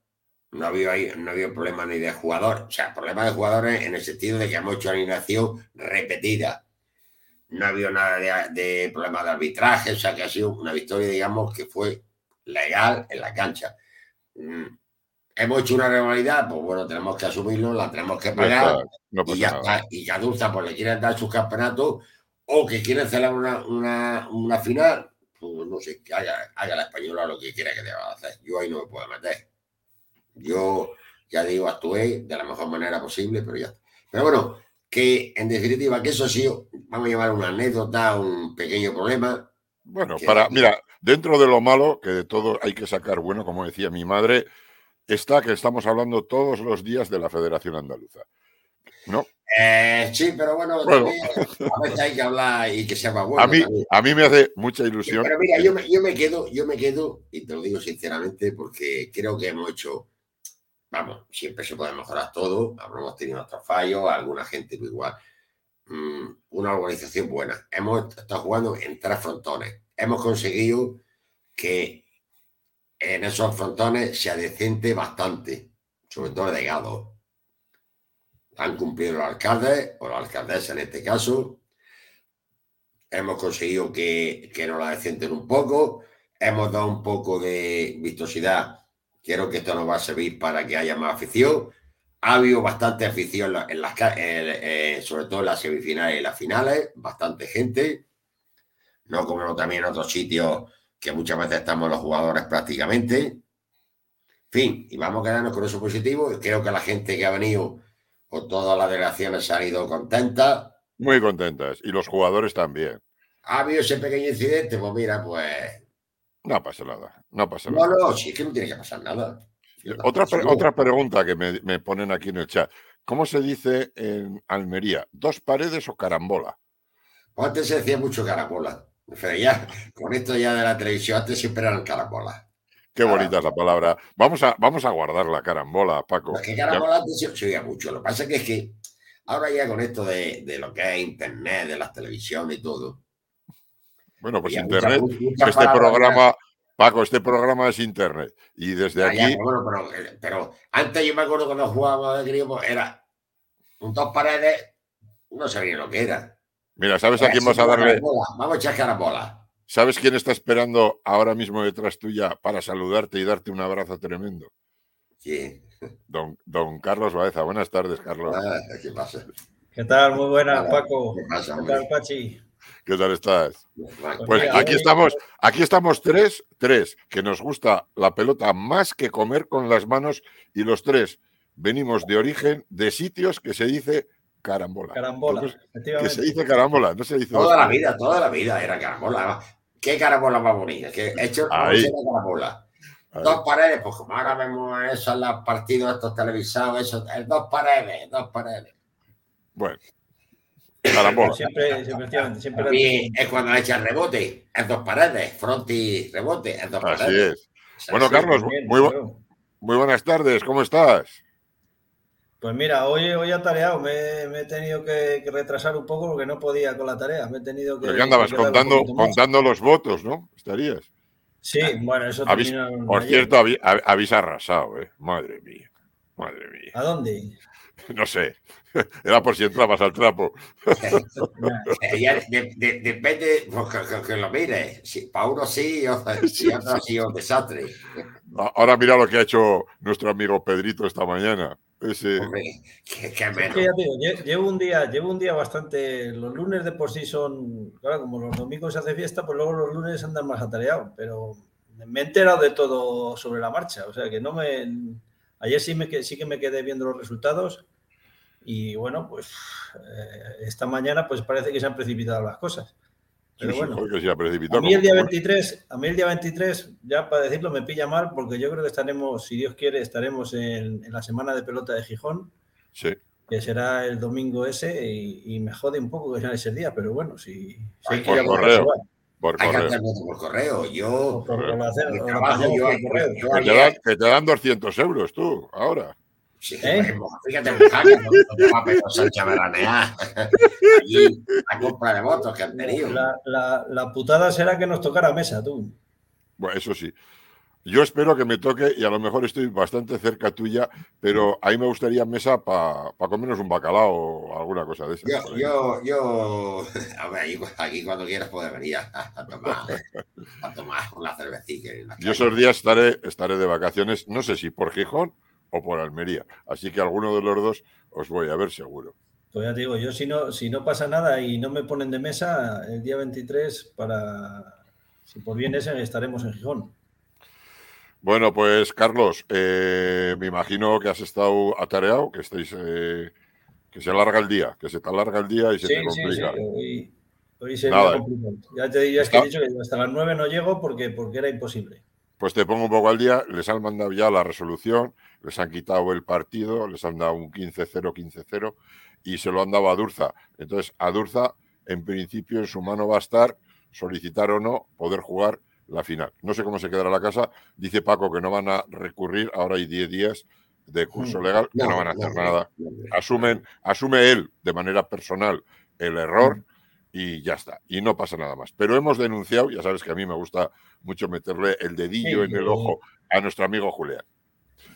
Speaker 2: no ha habido, ahí, no ha problema ni de jugador. O sea, problema de jugadores en el sentido de que hemos hecho alineación repetida. No ha habido nada de, de problema de arbitraje, o sea, que ha sido una victoria, digamos, que fue legal en la cancha. Hemos hecho una rivalidad, pues bueno, tenemos que asumirlo, la tenemos que pagar y ya está. Y ya Dulce pues le quieren dar sus campeonatos o que quieren celebrar una, una, una final, pues no sé, que haga, haga la española lo que quiera que deba hacer. Yo ahí no me puedo meter. Yo, ya digo, actué de la mejor manera posible, pero ya. Pero bueno, que en definitiva, que eso sí, vamos a llevar una anécdota, un pequeño problema.
Speaker 1: Bueno, para, mira, dentro de lo malo, que de todo hay que sacar bueno, como decía mi madre, está que estamos hablando todos los días de la Federación Andaluza. ¿No?
Speaker 2: Eh, sí, pero bueno, a veces hay que hablar y que sea más bueno.
Speaker 1: A mí, a mí me hace mucha ilusión.
Speaker 2: Pero mira, yo me, yo me quedo, yo me quedo, y te lo digo sinceramente, porque creo que hemos hecho vamos, siempre se puede mejorar todo, habremos tenido otros fallos, alguna gente igual. Mm, una organización buena. Hemos estado jugando en tres frontones. Hemos conseguido que en esos frontones se adecente bastante, sobre todo el legado. Han cumplido los alcaldes, o la alcaldesa en este caso. Hemos conseguido que, que nos la decenten un poco. Hemos dado un poco de vistosidad Quiero que esto nos va a servir para que haya más afición. Ha habido bastante afición en las, eh, sobre todo en las semifinales y las finales, bastante gente. No como también en otros sitios que muchas veces estamos los jugadores prácticamente. En fin, y vamos a quedarnos con eso positivo. Creo que la gente que ha venido con todas las delegaciones se ha ido contenta.
Speaker 1: Muy contentas. Y los jugadores también.
Speaker 2: Ha habido ese pequeño incidente, pues mira, pues
Speaker 1: no pasa nada, no pasa nada.
Speaker 2: No, no, sí, es que no tiene que pasar nada.
Speaker 1: Otra, otra pregunta que me, ponen aquí en el chat. ¿Cómo se dice en Almería? ¿Dos paredes o carambola?
Speaker 2: Pues antes se decía mucho carambola. Ya, con esto ya de la televisión, antes siempre eran carambola.
Speaker 1: Qué bonita es la palabra. Vamos a, vamos a guardar la carambola, Paco.
Speaker 2: Es que carambola antes se, oía mucho. Lo que pasa es que, ahora ya con esto de, de lo que es internet, de las televisiones y todo,
Speaker 1: bueno, pues Internet, este programa, Paco, este programa es Internet. Y desde aquí.
Speaker 2: Eh, pero, antes yo me acuerdo cuando jugábamos de crío, era un dos paredes, no sabía lo que era.
Speaker 1: Mira, ¿sabes a quién vas a darle?
Speaker 2: Vamos a echar carabola.
Speaker 1: ¿Sabes quién está esperando ahora mismo detrás tuya para saludarte y darte un abrazo tremendo?
Speaker 2: Sí.
Speaker 1: Don, don Carlos Baeza. Buenas tardes, Carlos.
Speaker 2: Ah, ¿Qué pasa?
Speaker 3: ¿Qué tal? Muy buenas, Paco. ¿Qué, pasa, ¿Qué tal, Pachi?
Speaker 1: ¿Qué tal estás? Pues aquí estamos, aquí estamos tres, tres, que nos gusta la pelota más que comer con las manos y los tres venimos de origen de sitios que se dice carambola.
Speaker 3: Carambola,
Speaker 1: que se dice carambola, no se dice.
Speaker 2: Toda la vida, toda la vida era carambola. ¿Qué carambola más bonita? Que he hecho carambola. Dos paredes, pues como ahora vemos eso en los partidos estos televisados, eso, dos paredes, dos paredes.
Speaker 1: Bueno.
Speaker 3: Carambola. Siempre, siempre, siempre.
Speaker 2: es cuando echa rebote, es dos paredes, front y rebote, es dos
Speaker 1: Así
Speaker 2: paredes.
Speaker 1: es. Bueno, Carlos, muy, muy buenas tardes, ¿cómo estás?
Speaker 3: Pues mira, hoy, hoy atareado, me, me he tenido que, retrasar un poco porque no podía con la tarea. Me he tenido que.
Speaker 1: Pero andabas contando, contando los votos, ¿no? Estarías.
Speaker 3: Sí, bueno, eso
Speaker 1: habéis, Por cierto, habéis, arrasado, ¿eh? Madre mía. Madre mía.
Speaker 3: ¿A dónde? <laughs>
Speaker 1: No sé. <laughs> Era por si entrabas al trapo.
Speaker 2: depende pues, que, lo mire. Si, para uno sí, <laughs> si otro ha sido un desastre.
Speaker 1: Ahora mira lo que ha hecho nuestro amigo Pedrito esta mañana. Ese...
Speaker 3: llevo un día, llevo un día bastante. Los lunes de por sí son, claro, como los domingos se hace fiesta, pues luego los lunes andan más atareados. Pero me he enterado de todo sobre la marcha. O sea que no me. Ayer sí, me, sí que me quedé viendo los resultados y bueno, pues eh, esta mañana pues parece que se han precipitado las cosas. Pero bueno, a mí el día 23, a mí el día 23, ya para decirlo, me pilla mal porque yo creo que estaremos, si Dios quiere, estaremos en, la semana de pelota de Gijón.
Speaker 1: Sí.
Speaker 3: Que será el domingo ese y, me jode un poco que sea ese día, pero bueno, si,
Speaker 1: por correo.
Speaker 2: Por correo. por correo. Yo. Por,
Speaker 1: que, te dan, 200 euros tú, ahora.
Speaker 2: Sí, ¿Eh? fíjate, veranear. Allí, la compra de votos que han tenido.
Speaker 3: La, la, la, putada será que nos tocara mesa, tú.
Speaker 1: Bueno, eso sí. Yo espero que me toque y a lo mejor estoy bastante cerca tuya, pero ahí me gustaría mesa para pa comernos un bacalao o alguna cosa de
Speaker 2: esas. Yo, yo, yo, <laughs> a ver, aquí cuando quieras puedes venir a, tomar, a tomar una cervecita.
Speaker 1: Yo esos días estaré, estaré de vacaciones, no sé si por Gijón o por Almería. Así que alguno de los dos os voy a ver seguro.
Speaker 3: Pues ya te digo, yo si no, si no pasa nada y no me ponen de mesa, el día 23 para, si por bien ese, estaremos en Gijón.
Speaker 1: Bueno, pues Carlos, eh, me imagino que has estado atareado, que estáis, eh, que se alarga el día, que se te alarga el día y se te complica.
Speaker 3: Sí, hoy, se Nada, Ya te diría que he dicho que hasta las 9 no llego porque, porque era imposible.
Speaker 1: Pues te pongo un poco al día, les han mandado ya la resolución, les han quitado el partido, les han dado un 15-0, 15-0 y se lo han dado a Durza. Entonces, a Durza, en principio, en su mano va a estar solicitar o no poder jugar la final. No sé cómo se quedará la casa. Dice Paco que no van a recurrir, ahora hay 10 días de curso mm. legal, que no, van a hacer nada. Asumen, asume él de manera personal el error mm y ya está. Y no pasa nada más. Pero hemos denunciado, ya sabes que a mí me gusta mucho meterle el dedillo en el ojo a nuestro amigo Julián.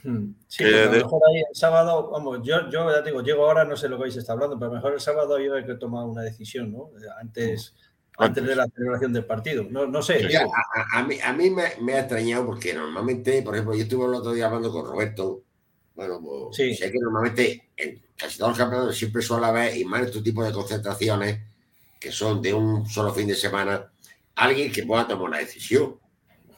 Speaker 3: Hmm. Sí, a lo mejor ahí el sábado, vamos, yo, yo ya digo, llego ahora, no sé lo que vais a estar hablando, pero mejor el sábado yo hay que tomar una decisión, ¿no? Antes, hmm. antes, de la celebración del partido. No, no sé.
Speaker 2: a, mí, a mí me, ha extrañado porque normalmente, por ejemplo, yo estuve el otro día hablando con Roberto. Bueno, pues, sé que normalmente en casi todos los campeonatos siempre suele haber, y más en este tipo de concentraciones, que son de un solo fin de semana, alguien que pueda tomar una decisión.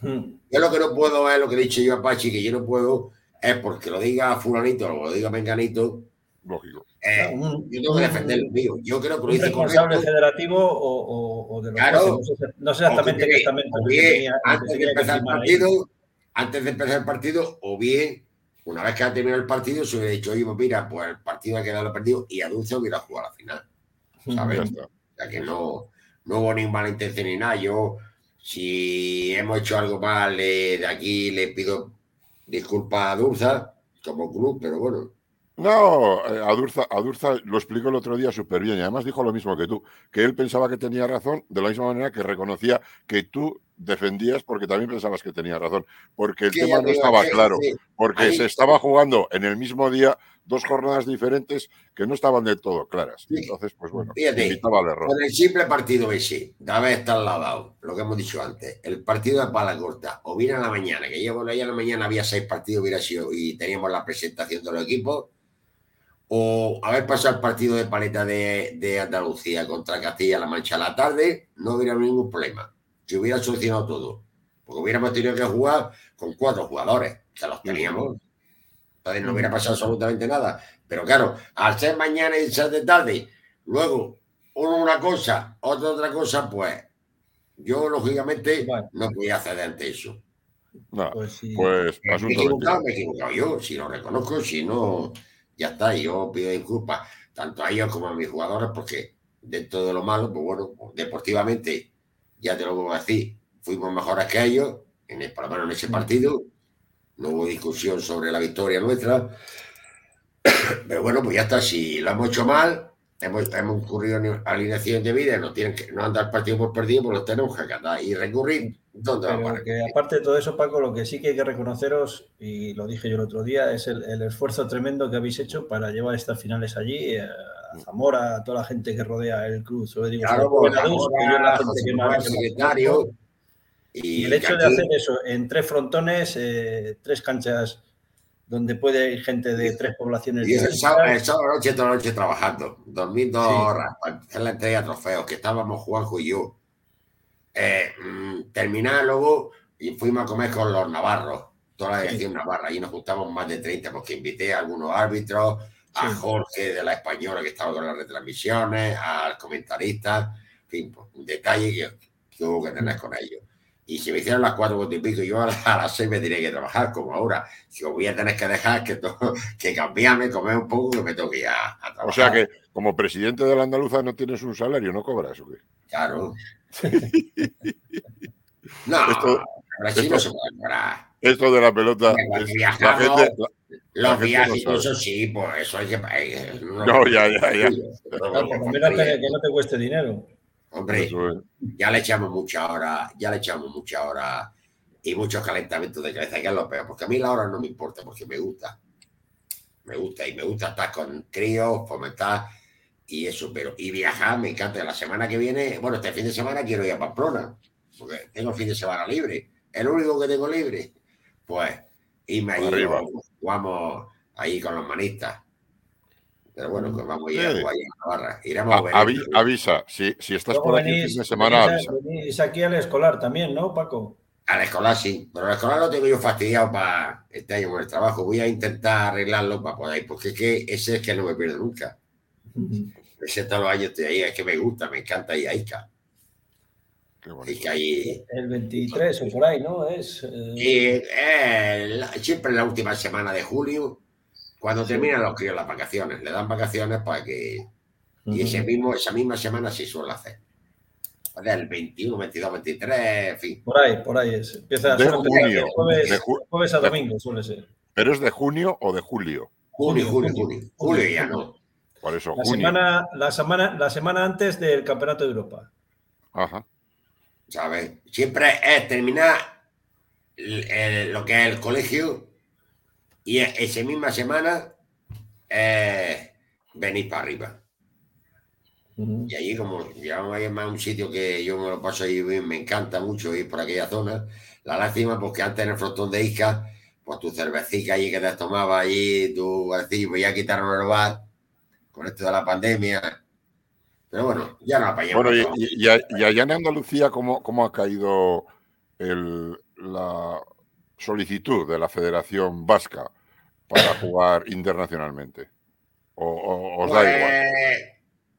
Speaker 2: Hmm. Yo lo que no puedo es lo que he dicho yo a Pachi, que yo no puedo, es porque lo diga fulanito o lo diga menganito.
Speaker 1: Lógico.
Speaker 2: Eh, yo tengo que defender lo mío. Yo creo que lo
Speaker 3: dice responsable federativo o, o, de los
Speaker 2: claro,
Speaker 3: no, sé, exactamente qué estamento.
Speaker 2: bien, antes de empezar el partido, antes de empezar el partido, o bien, una vez que ha terminado el partido, se hubiera dicho, oye, pues mira, pues el partido ha quedado perdido y a Dulce hubiera jugado a la final. ¿Sabes? Sea que no, no hubo ni mala intención ni nada. Yo, si hemos hecho algo mal, de aquí le pido disculpas a Durza como club, pero bueno.
Speaker 1: No, eh, a Durza, a Durza lo explicó el otro día súper bien y además dijo lo mismo que tú, que él pensaba que tenía razón de la misma manera que reconocía que tú defendías porque también pensabas que tenía razón, porque el tema no estaba claro, porque se estaba jugando en el mismo día dos jornadas diferentes que no estaban del todo claras. Entonces, pues bueno,
Speaker 2: Fíjate, Con el simple partido ese, vez está al lado, lo que hemos dicho antes, el partido de pala corta, o bien a la mañana, que ya bueno, ya en la mañana había seis partidos hubiera sido, y teníamos la presentación de los equipos, o haber pasado el partido de paleta de, Andalucía contra Castilla-La Mancha a la tarde, no hubiera ningún problema. Se hubiera solucionado todo. Porque hubiéramos tenido que jugar con cuatro jugadores, que los teníamos. Entonces no hubiera pasado absolutamente nada. Pero claro, al ser mañana y ser de tarde, luego uno una cosa, otra otra cosa, pues yo lógicamente no podía hacer ante eso.
Speaker 1: pues, pues
Speaker 2: me, he equivocado, me he equivocado yo, si lo reconozco, si no, ya está, yo pido disculpas tanto a ellos como a mis jugadores, porque dentro de lo malo, pues bueno, deportivamente, ya te lo voy a decir, fuimos mejores que ellos, en el, por lo menos en ese partido, no hubo discusión sobre la victoria nuestra, <coughs> pero bueno, pues ya está, si lo hemos hecho mal, hemos, hemos ocurrido alineación de vida, no tienen que no andar partido por partido, pues los tenemos que acatar y recurrir. ¿Dónde
Speaker 3: aparte de todo eso, Paco, lo que sí que hay que reconoceros, y lo dije yo el otro día, es el, esfuerzo tremendo que habéis hecho para llevar estas finales allí, eh, a Zamora, a toda la gente que rodea el club. Sobre digo, claro, pues, secretario. Y, el hecho de hacer eso en tres frontones, eh, tres canchas donde puede ir gente de tres poblaciones.
Speaker 2: Y el sábado, noche, toda la noche trabajando, dormiendo horas, para hacer la entrega de trofeos, que estábamos Juanjo y yo. Eh, mm, luego y fuimos a comer con los navarros, toda la dirección navarra, y nos juntamos más de 30, porque invité a algunos árbitros, a Jorge de la Española que estaba con las retransmisiones, al comentarista, en fin, pues, un detalle que, que hubo que tener con ellos. Y si me hicieron las cuatro y pico, yo a las, seis me tenía que trabajar, como ahora. Si os voy a tener que dejar que, <laughs> que cambiarme, comer un poco, que me toque ir a, trabajar.
Speaker 1: O sea que, como presidente de la Andaluza, no tienes un salario, ¿no cobras o qué?
Speaker 2: Claro. <laughs> no, esto, esto, no se puede cobrar.
Speaker 1: Esto de la pelota.
Speaker 2: los viajes, eso sí, pues eso hay que.
Speaker 1: No, ya, ya, ya. <laughs>
Speaker 3: Pero, menos que no te cueste dinero.
Speaker 2: Hombre, ya le echamos mucha hora, ya le echamos mucha hora y muchos calentamientos de cabeza, que es lo peor, porque a mí la hora no me importa, porque me gusta. Me gusta y me gusta estar con críos, fomentar y eso, pero y viajar me encanta. La semana que viene, bueno, este fin de semana quiero ir a Pamplona, porque tengo fin de semana libre, el único que tengo libre. Pues irme ahí, jugamos ahí con los manistas pero bueno, pues vamos a ir a Navarra. Iremos a,
Speaker 1: avisa, si, si estás por aquí el fin de semana, avisa.
Speaker 3: Venís aquí al escolar también, ¿no, Paco?
Speaker 2: Al escolar sí, pero al escolar lo tengo yo fastidiado para este año con el trabajo. Voy a intentar arreglarlo para poder ir, porque es que ese es que no me pierdo nunca. Ese todos los años estoy ahí, es que me gusta, me encanta ir a Ica.
Speaker 3: Ahí... El 23 o por ahí, ¿no? Es,
Speaker 2: eh... eh siempre en la última semana de julio cuando terminan los críos las vacaciones, le dan vacaciones para que. Y ese mismo, esa misma semana sí suele hacer. El 21, 22, 23, en fin.
Speaker 3: Por ahí, por ahí es. Empieza
Speaker 1: de junio.
Speaker 3: Jueves, jueves, a domingo suele ser.
Speaker 1: ¿Pero es de junio o de julio?
Speaker 2: Junio, julio, julio. Julio ya no.
Speaker 1: Por eso,
Speaker 3: la Semana, la, semana, la semana antes del Campeonato de Europa.
Speaker 1: Ajá.
Speaker 2: ¿Sabes? Siempre es terminar lo que es el colegio y e, esa misma semana eh, venís para arriba. Y allí, como llevamos ahí más un sitio que yo me lo paso ahí bien, me encanta mucho ir por aquella zona. La lástima, porque antes en el frontón de Isca, pues tu cervecita allí que te tomaba allí, tú decís, voy a quitar el bar con esto de la pandemia. Pero bueno, ya no apañamos.
Speaker 1: Bueno, y, allá en Andalucía, ¿cómo, cómo ha caído el, la, solicitud de la Federación Vasca para <coughs> jugar internacionalmente? ¿O, os da pues, igual?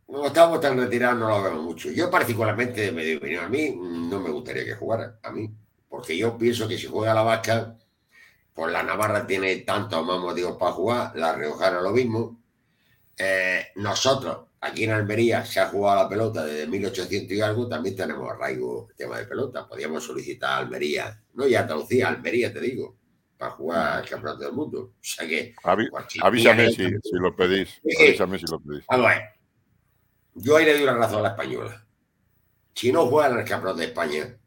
Speaker 2: No estamos tan retirados, no lo vemos mucho. Yo particularmente me digo, a mí no me gustaría que jugara, a mí, porque yo pienso que si juega la Vasca, pues la Navarra tiene tanto más motivos para jugar, la Riojana lo mismo. Eh, nosotros, aquí en Almería, se ha jugado la pelota desde 1800 y algo, también tenemos arraigo tema de pelota. Podríamos solicitar a Almería no ya Andalucía, Almería, te digo, para jugar al campeonato del mundo. O sea que.
Speaker 1: avísame si, lo pedís. avísame si lo pedís.
Speaker 2: A ver, yo ahí le doy una razón a la española. Si no juegan al campeonato de España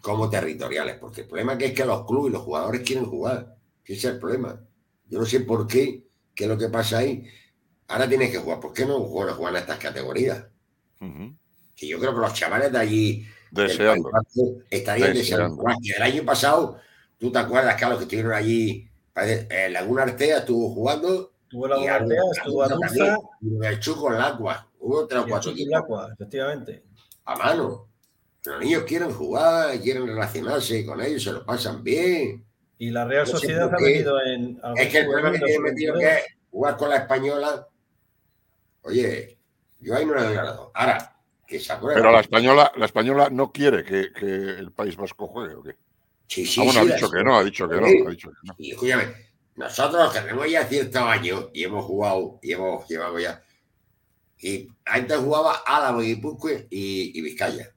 Speaker 2: como territoriales, porque el problema es que los clubes y los jugadores quieren jugar. Ese es el problema. Yo no sé por qué, qué es lo que pasa ahí. Ahora tienes que jugar. ¿Por qué no juegan a estas categorías? Que yo creo que los chavales de allí
Speaker 1: Deseando.
Speaker 2: Estarían deseando. El año pasado, tú te acuerdas, Carlos, que estuvieron allí, eh, Laguna Artea estuvo jugando
Speaker 3: Estuvo la Guardia, estuvo Adurza.
Speaker 2: Y el Chuco en el agua. Hubo tres o cuatro
Speaker 3: equipos. efectivamente.
Speaker 2: A mano. Los niños quieren jugar, quieren relacionarse con ellos, se lo pasan bien.
Speaker 3: Y la Real Sociedad ha venido en.
Speaker 2: Es que el problema que tiene metido que es jugar con la española. Oye, yo ahí no le doy ganado. Ahora, que se acuerda.
Speaker 1: Pero la española, la española no quiere que, que el País Vasco juegue, ¿o qué?
Speaker 2: Sí, sí,
Speaker 1: ah, bueno,
Speaker 2: sí,
Speaker 1: ha dicho que no, ha dicho que no, ha dicho que no.
Speaker 2: Y escúchame, nosotros tenemos ya ciertos años y hemos jugado, y hemos llevado ya. Y antes jugaba Álava, y, y Vizcaya.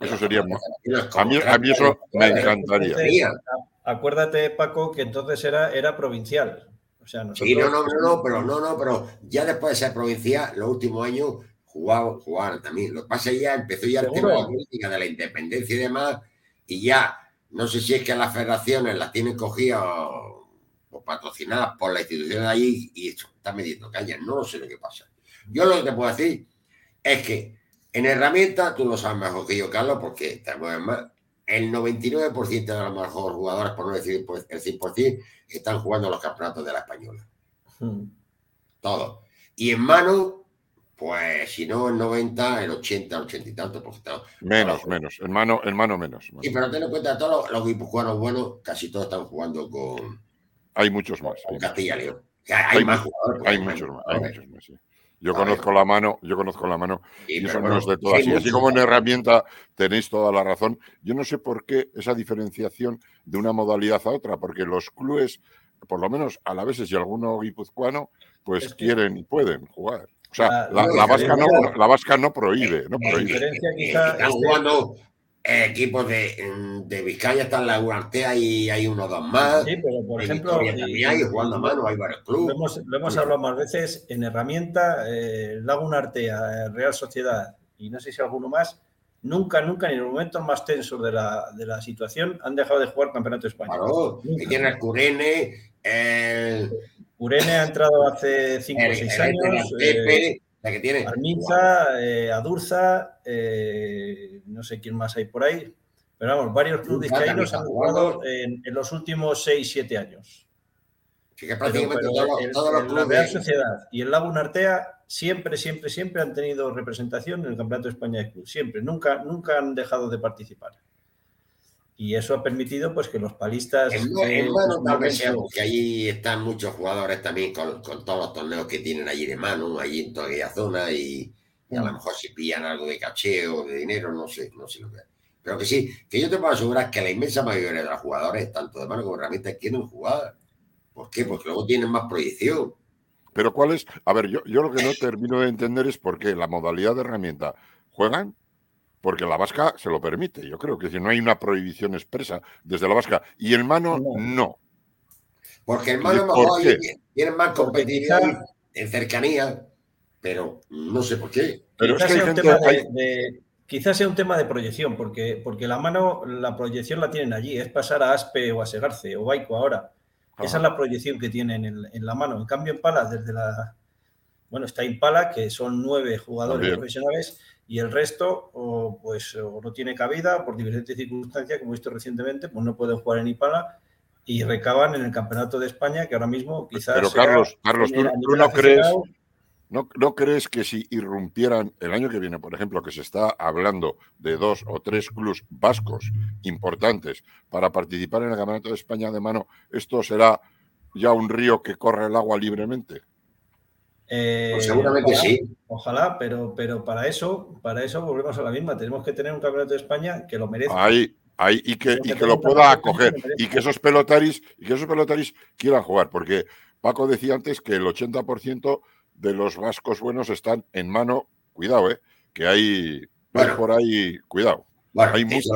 Speaker 1: Eso sería. A mí, a mí eso me encantaría.
Speaker 3: Acuérdate, Paco, que entonces era, era provincial. O sea, nosotros...
Speaker 2: Sí, no, no, no, pero no, no, pero ya después de ser provincial, los últimos años jugaba, jugaban también. Lo que pasa es que ya empezó ya el tema de la política de la independencia y demás, y ya no sé si es que las federaciones las tienen cogidas o, patrocinadas por la institución de allí y está mediendo caña. No sé lo que pasa. Yo lo que te puedo decir es que en herramientas, tú lo sabes mejor que yo, Carlos, porque te mueves más. El 99% de los mejores jugadores, por no decir el 100%, están jugando los campeonatos de la española. Hmm. Todos. Y en mano, pues si no el 90, el 80, el 80 y tanto. Porque
Speaker 1: menos, menos. En mano, en mano menos.
Speaker 2: Sí, pero ten en cuenta, todos los, equipos jugadores buenos, casi todos están jugando con.
Speaker 1: Hay muchos más.
Speaker 2: Con Castilla León. hay, más jugadores.
Speaker 1: Hay muchos más. Hay muchos más, sí. Yo conozco la mano, yo conozco la mano y eso no es de todas. así como en herramienta tenéis toda la razón. Yo no sé por qué esa diferenciación de una modalidad a otra, porque los clubes, por lo menos a la vez y alguno guipuzcoano, pues quieren y pueden jugar. O sea, la, la, vasca no, la, vasca no, prohíbe. No prohíbe.
Speaker 2: Están jugando equipos de, de Vizcaya, están la Artea y hay uno o dos más.
Speaker 3: Sí, pero por ejemplo,
Speaker 2: hay jugando a mano, hay varios clubes.
Speaker 3: Lo hemos, hablado más veces en herramienta, eh, Laguna Artea, Real Sociedad y no sé si alguno más, nunca, nunca, ni en los momentos más tensos de la, de la situación, han dejado de jugar Campeonato Español.
Speaker 2: Claro, que tiene el Curene, el
Speaker 3: Urene ha entrado hace 5 o 6 años.
Speaker 2: Eh, la que tiene.
Speaker 3: Arminza, eh, Adurza, eh, no sé quién más hay por ahí. Pero vamos, varios clubes vizcaínos han jugado en, los últimos 6-7 años.
Speaker 2: Sí, que prácticamente todos, los clubes.
Speaker 3: La Real Sociedad y el Laguna Artea siempre, siempre, siempre han tenido representación en el Campeonato de España de Club. Siempre, nunca, nunca han dejado de participar. Y eso ha permitido pues que los palistas.
Speaker 2: En, en mano tal vez sea porque allí están muchos jugadores también con, todos los torneos que tienen allí de mano, allí en toda aquella zona, y, a lo mm. mejor si pillan algo de cacheo, de dinero, no sé, no sé lo que Pero que sí, que yo te puedo asegurar que la inmensa mayoría de los jugadores, tanto de mano como de herramientas, quieren jugar. ¿Por qué? Porque luego tienen más proyección.
Speaker 1: Pero ¿cuál es? A ver, yo, yo lo que no termino de entender es por qué la modalidad de herramienta juegan porque la vasca se lo permite. Yo creo que si no hay una prohibición expresa desde la vasca y el mano no.
Speaker 2: Porque el mano mejor tiene más competitividad en cercanía, pero no sé por qué.
Speaker 3: Pero quizás, sea un tema de, proyección, porque, porque la mano, la proyección la tienen allí, es pasar a Aspe o a Segarce o Baico ahora. Esa es la proyección que tienen en, la mano. En cambio, en Pala, desde la. Bueno, está Impala, que son nueve jugadores profesionales, y el resto o, pues no tiene cabida por diferentes circunstancias, como he visto recientemente, pues no pueden jugar en Ipala y recaban en el Campeonato de España, que ahora mismo quizás...
Speaker 1: Pero Carlos, Carlos ¿tú, no crees... ¿No, ¿No, crees que si irrumpieran el año que viene, por ejemplo, que se está hablando de dos o tres clubes vascos importantes para participar en el Campeonato de España de mano, esto será ya un río que corre el agua libremente?
Speaker 2: Eh, pues seguramente sí.
Speaker 3: Ojalá, pero, pero para eso, para eso volvemos a la misma. Tenemos que tener un campeonato de España que lo merezca.
Speaker 1: Ahí, ahí, y que, y que lo pueda acoger. Y que esos pelotaris, y que esos pelotaris quieran jugar. Porque Paco decía antes que el 80% de los vascos buenos están en mano. Cuidado, eh, que hay, por ahí, cuidado. hay mucho,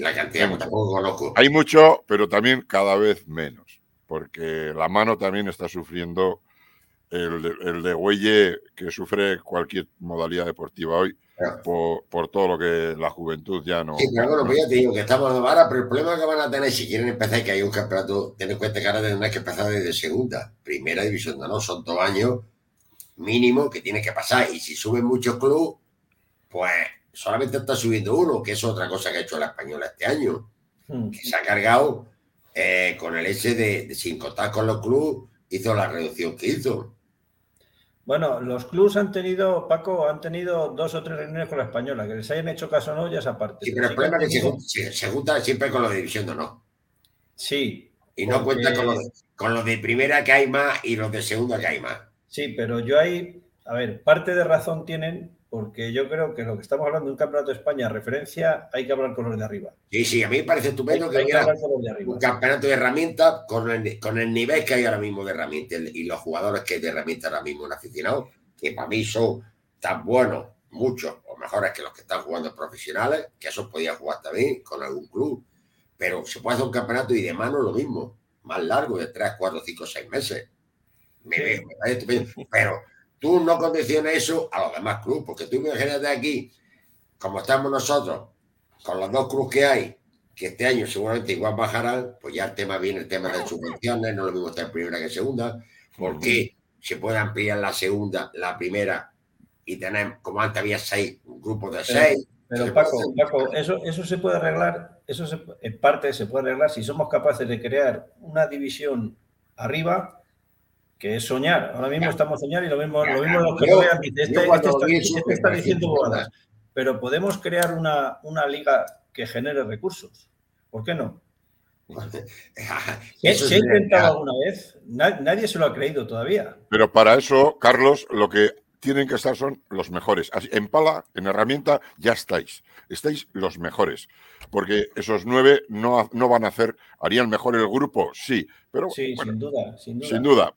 Speaker 2: la cantidad tampoco
Speaker 1: Hay mucho, pero también cada vez menos, porque la mano también está sufriendo el de, el de Güelle que sufre cualquier modalidad deportiva hoy por, todo lo que la juventud ya no.
Speaker 2: Sí, pero bueno, pues ya te digo que estamos de vara, pero el problema que van a tener si quieren empezar que hay un campeonato, ten en cuenta que ahora tendrán que empezar desde segunda, primera división, no, son dos años mínimo que tiene que pasar. Y si suben muchos clubes, pues solamente está subiendo uno, que es otra cosa que ha hecho la española este año, hmm. que se ha cargado eh, con el ese de, sin contar con los clubes hizo la reducción que hizo.
Speaker 3: Bueno, los clubs han tenido, Paco, han tenido dos o tres reuniones con la española, que les hayan hecho caso o no, ya esa parte.
Speaker 2: Sí, pero el problema es que se, junta siempre con lo de división de no.
Speaker 3: Sí.
Speaker 2: Y no cuenta con con los de primera que hay más y los de segunda que hay más.
Speaker 3: Sí, pero yo ahí, a ver, parte de razón tienen porque yo creo que lo que estamos hablando de un campeonato de España, referencia, hay que hablar con los de arriba.
Speaker 2: Sí, sí, a mí me parece estupendo que, hubiera un campeonato de herramientas con el, nivel que hay ahora mismo de herramientas y los jugadores que hay de herramientas ahora mismo en aficionados, que para mí son tan buenos, muchos o mejores que los que están jugando profesionales, que esos podían jugar también con algún club. Pero se puede hacer un campeonato y de mano lo mismo, más largo, de 3, 4, 5, 6 meses. Me, me parece estupendo. Pero Tú no condiciones eso a los demás clubes, porque tú imagínate aquí, como estamos nosotros, con los dos clubes que hay, que este año seguramente igual bajarán, pues ya el tema viene el tema de subvenciones, no lo mismo estar en primera que segunda, porque se puede ampliar la segunda, la primera, y tener, como antes había seis, grupos de seis.
Speaker 3: Pero Paco, Paco, eso, eso se puede arreglar, eso en parte se puede arreglar si somos capaces de crear una división arriba que es soñar. Ahora mismo estamos soñando y lo mismo, lo mismo los que vean, este, este, este, este está, diciendo bobadas. Pero podemos crear una, una liga que genere recursos. ¿Por qué no? <laughs> ¿Se, ha intentado alguna vez? Nadie se lo ha creído todavía.
Speaker 1: Pero para eso, Carlos, lo que tienen que estar son los mejores. En pala, en herramienta, ya estáis. Estáis los mejores. Porque esos nueve no, no van a hacer, harían mejor el grupo, sí. Pero,
Speaker 3: sí, sin duda. Sin
Speaker 1: duda sin duda,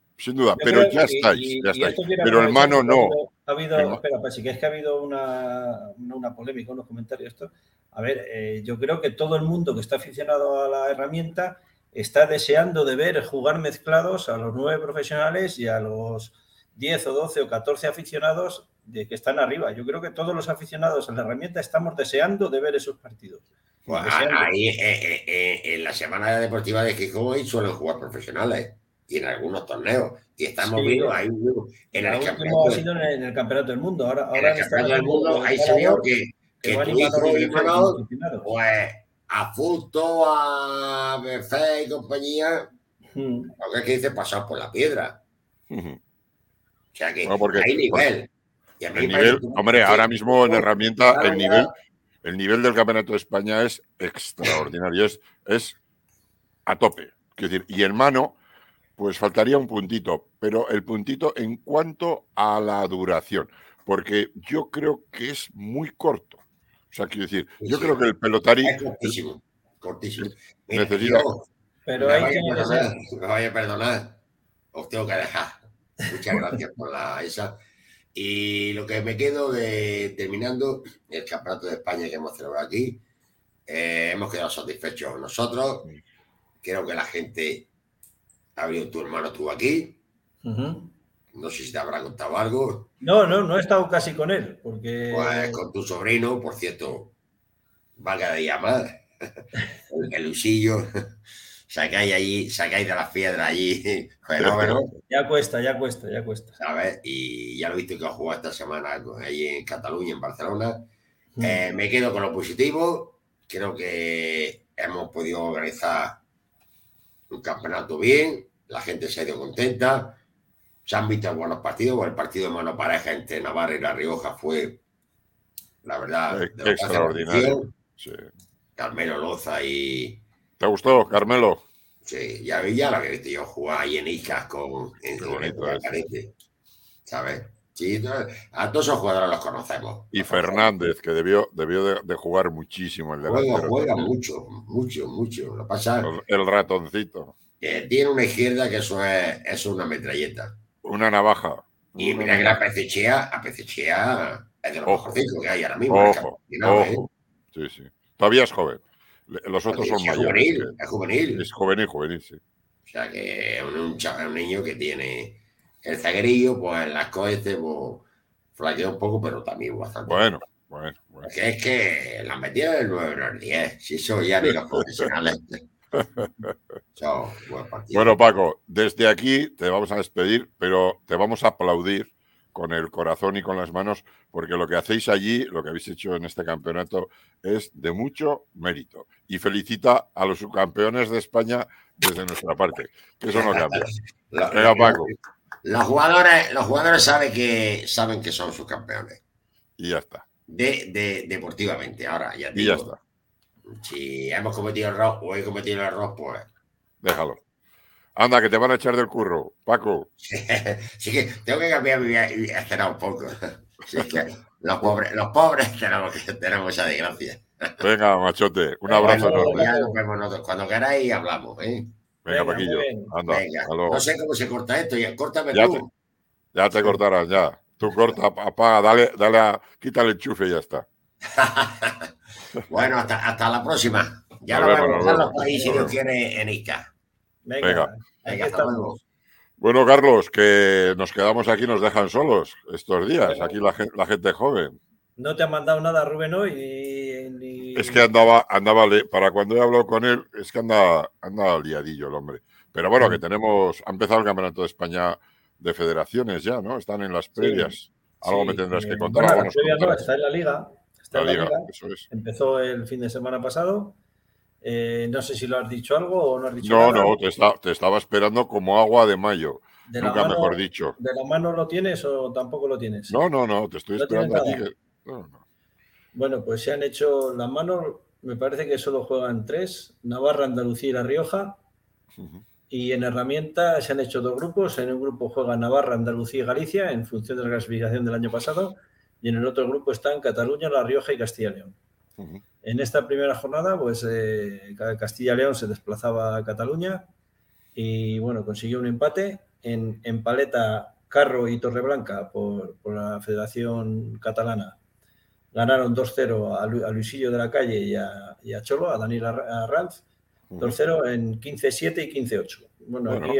Speaker 1: pero ya estáis, ya estáis. Pero hermano no.
Speaker 3: Ha habido, espera, pues sí que es que ha habido una, una polémica, unos comentarios. Esto. A ver, eh, yo creo que todo el mundo que está aficionado a la herramienta está deseando de ver jugar mezclados a los nueve profesionales y a los 10 o 12 o 14 aficionados de que están arriba. Yo creo que todos los aficionados a la herramienta estamos deseando de ver esos partidos.
Speaker 2: Pues ahí, eh, eh, en la semana deportiva de Gijón suelen jugar profesionales y en algunos torneos. Y estamos viendo ahí
Speaker 3: en el, campeonato, ha sido en el, campeonato del mundo. Ahora, ahora
Speaker 2: en el campeonato del mundo hay señor que, que, que tu hijo pues a Fusto, a Befe y compañía, hmm. lo que es que dice pasar por la piedra. O sea que hay nivel.
Speaker 1: Y el nivel, hombre, ahora mismo en herramienta el nivel, el nivel del campeonato de España es extraordinario, es, es a tope. Quiero decir, y en mano, pues faltaría un puntito, pero el puntito en cuanto a la duración, porque yo creo que es muy corto. O sea, quiero decir, yo creo que el pelotari.
Speaker 2: Es cortísimo, cortísimo.
Speaker 1: necesita.
Speaker 3: pero hay que.
Speaker 2: Me vaya a perdonar, os tengo que dejar. Muchas gracias por la esa. Y lo que me quedo de terminando el campeonato de España que hemos celebrado aquí, eh, hemos quedado satisfechos nosotros. Creo que la gente Abrió tu hermano estuvo aquí. No sé si te habrá contado algo.
Speaker 3: No, no, no he estado casi con él, porque.
Speaker 2: Pues con tu sobrino, por cierto, valga de llamar, el, Luisillo. Sacáis allí, sacáis de las piedras allí, fenómeno.
Speaker 3: Ya cuesta, ya cuesta, ya cuesta.
Speaker 2: ¿Sabes? Y ya lo he visto que ha jugado esta semana allí en Cataluña, en Barcelona. Eh, me quedo con lo positivo. Creo que hemos podido organizar un campeonato bien, la gente se ha ido contenta, se han visto buenos partidos, el partido de mano pareja entre Navarra y La Rioja fue, la verdad,
Speaker 1: extraordinario.
Speaker 2: Carmelo Loza y...
Speaker 1: ¿Te gustó, Carmelo?
Speaker 2: Sí, ya, ya lo había visto yo jugar ahí en Icas con, en, el ¿sabes? Sí, a todos esos jugadores los conocemos.
Speaker 1: Y Fernández, que debió, debió de, jugar muchísimo el
Speaker 2: delantero. Juega, mucho, mucho, mucho. Lo pasa,
Speaker 1: el, ratoncito.
Speaker 2: tiene una izquierda que eso es, es una metralleta.
Speaker 1: Una navaja.
Speaker 2: Y mira que la Pecechea, a Pecechea es de los mejorcitos que hay ahora mismo.
Speaker 1: Ojo, ojo. Sí, sí. Todavía es joven. Los otros son mayores.
Speaker 2: Juvenil, Es juvenil.
Speaker 1: Es juvenil, juvenil, sí.
Speaker 2: O sea que es un, un niño que tiene el zaguerillo, pues en las cohetes, pues flaqueó un poco, pero también bastante.
Speaker 1: Bueno, bueno, bueno.
Speaker 2: Es que las metía del 9 no el 10, si eso ya profesionales. <laughs> Chao, buen
Speaker 1: bueno, Paco, desde aquí te vamos a despedir, pero te vamos a aplaudir con el corazón y con las manos, porque lo que hacéis allí, lo que habéis hecho en este campeonato, es de mucho mérito. Y felicita a los subcampeones de España desde nuestra parte, que eso no cambia.
Speaker 2: Venga, Paco. Los jugadores, los jugadores saben que, saben que son subcampeones.
Speaker 1: Y ya está.
Speaker 2: De, deportivamente, ahora ya
Speaker 1: Y ya está.
Speaker 2: Si hemos cometido error o he cometido el error, pues.
Speaker 1: Déjalo. Anda, que te van a echar del curro, Paco.
Speaker 2: sí, <laughs> que tengo que cambiar mi vida y hacer un poco. <laughs> los pobres, los pobres <laughs> tenemos, tenemos esa desgracia.
Speaker 1: Venga, machote, un abrazo
Speaker 2: Cuando queráis hablamos, ¿eh?
Speaker 1: Venga, Paquillo, anda.
Speaker 2: No sé cómo se corta esto, ya córtame ya tú.
Speaker 1: Te, ya te cortarás, ya. Tú corta, apaga, dale, dale a, quítale el enchufe y ya está. <laughs>
Speaker 2: bueno, hasta, hasta la próxima. Ya lo vemos, Carlos, por ahí, si Dios quiere, en Ica.
Speaker 1: Venga, Venga. hasta luego. Bueno, Carlos, que nos quedamos aquí, nos dejan solos estos días, aquí la, la gente joven.
Speaker 3: No te han mandado nada, Rubén, hoy.
Speaker 1: Es que andaba, andaba, para cuando he hablado con él, es que anda, anda liadillo el hombre. Pero bueno, que tenemos, ha empezado el Campeonato de España de Federaciones ya, ¿no? Están en las previas. Algo me tendrás que contar.
Speaker 3: Bueno, no, está en la liga. Está en la liga, Eso es. Empezó el fin de semana pasado. Eh, no sé si lo has dicho algo o no has dicho
Speaker 1: no, No, te, te, estaba esperando como agua de mayo. Nunca mejor dicho.
Speaker 3: ¿De la mano lo tienes o tampoco lo tienes?
Speaker 1: No, no, no, te estoy esperando a ti.
Speaker 3: Bueno, pues se han hecho las manos, me parece que solo juegan tres, Navarra, Andalucía y La Rioja. Y en herramienta se han hecho dos grupos. En un grupo juega Navarra, Andalucía y Galicia, en función de la clasificación del año pasado. Y en el otro grupo están Cataluña, La Rioja y Castilla y León. En esta primera jornada, pues eh, Castilla y León se desplazaba a Cataluña y bueno, consiguió un empate. En, en paleta, Carro y Torreblanca por, por la Federación Catalana ganaron 2-0 a, Luisillo de la Calle y a, Cholo, a Daniel Arranz, 2-0 en 15-7 y 15-8. Bueno, aquí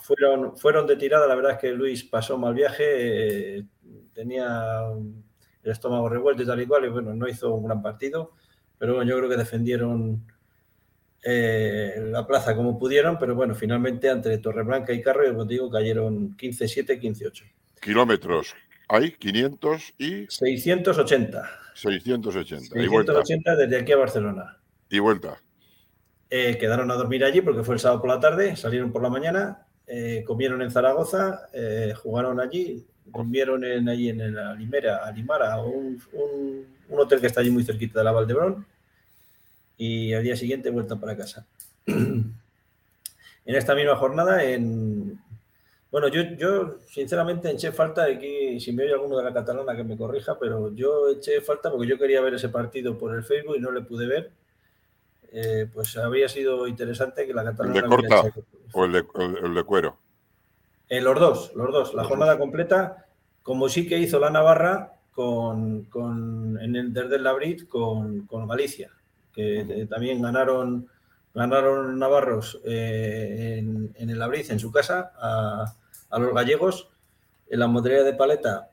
Speaker 3: Fueron, fueron de tirada, la verdad es que Luis pasó mal viaje, eh, tenía el estómago revuelto y tal y cual, y bueno, no hizo un gran partido, pero bueno, yo creo que defendieron eh, la plaza como pudieron, pero bueno, finalmente entre Torreblanca y Carro, como digo, cayeron 15-7, 15-8.
Speaker 1: Kilómetros, hay 500 y...
Speaker 3: 680.
Speaker 1: 680.
Speaker 3: 680 desde aquí a Barcelona.
Speaker 1: Y vuelta.
Speaker 3: Eh, quedaron a dormir allí porque fue el sábado por la tarde, salieron por la mañana, eh, comieron en Zaragoza, eh, jugaron allí, durmieron en, allí en la Limera, Alimara, un, un, un, hotel que está allí muy cerquita de la Valdebrón, y al día siguiente vuelta para casa. <clears throat> en esta misma jornada, en, bueno, yo, yo sinceramente eché falta de que, si me oye alguno de la catalana que me corrija, pero yo eché falta porque yo quería ver ese partido por el Facebook y no le pude ver. Eh, pues habría sido interesante que la catalana.
Speaker 1: ¿El de corta o el de, el, de, cuero?
Speaker 3: Eh, los dos, los dos. La jornada completa, como sí que hizo la Navarra con, con en el desde el Labrit con, con Galicia, que también ganaron ganaron navarros eh, en, en, el Abriz, en su casa, a, a los gallegos. En la modalidad de paleta,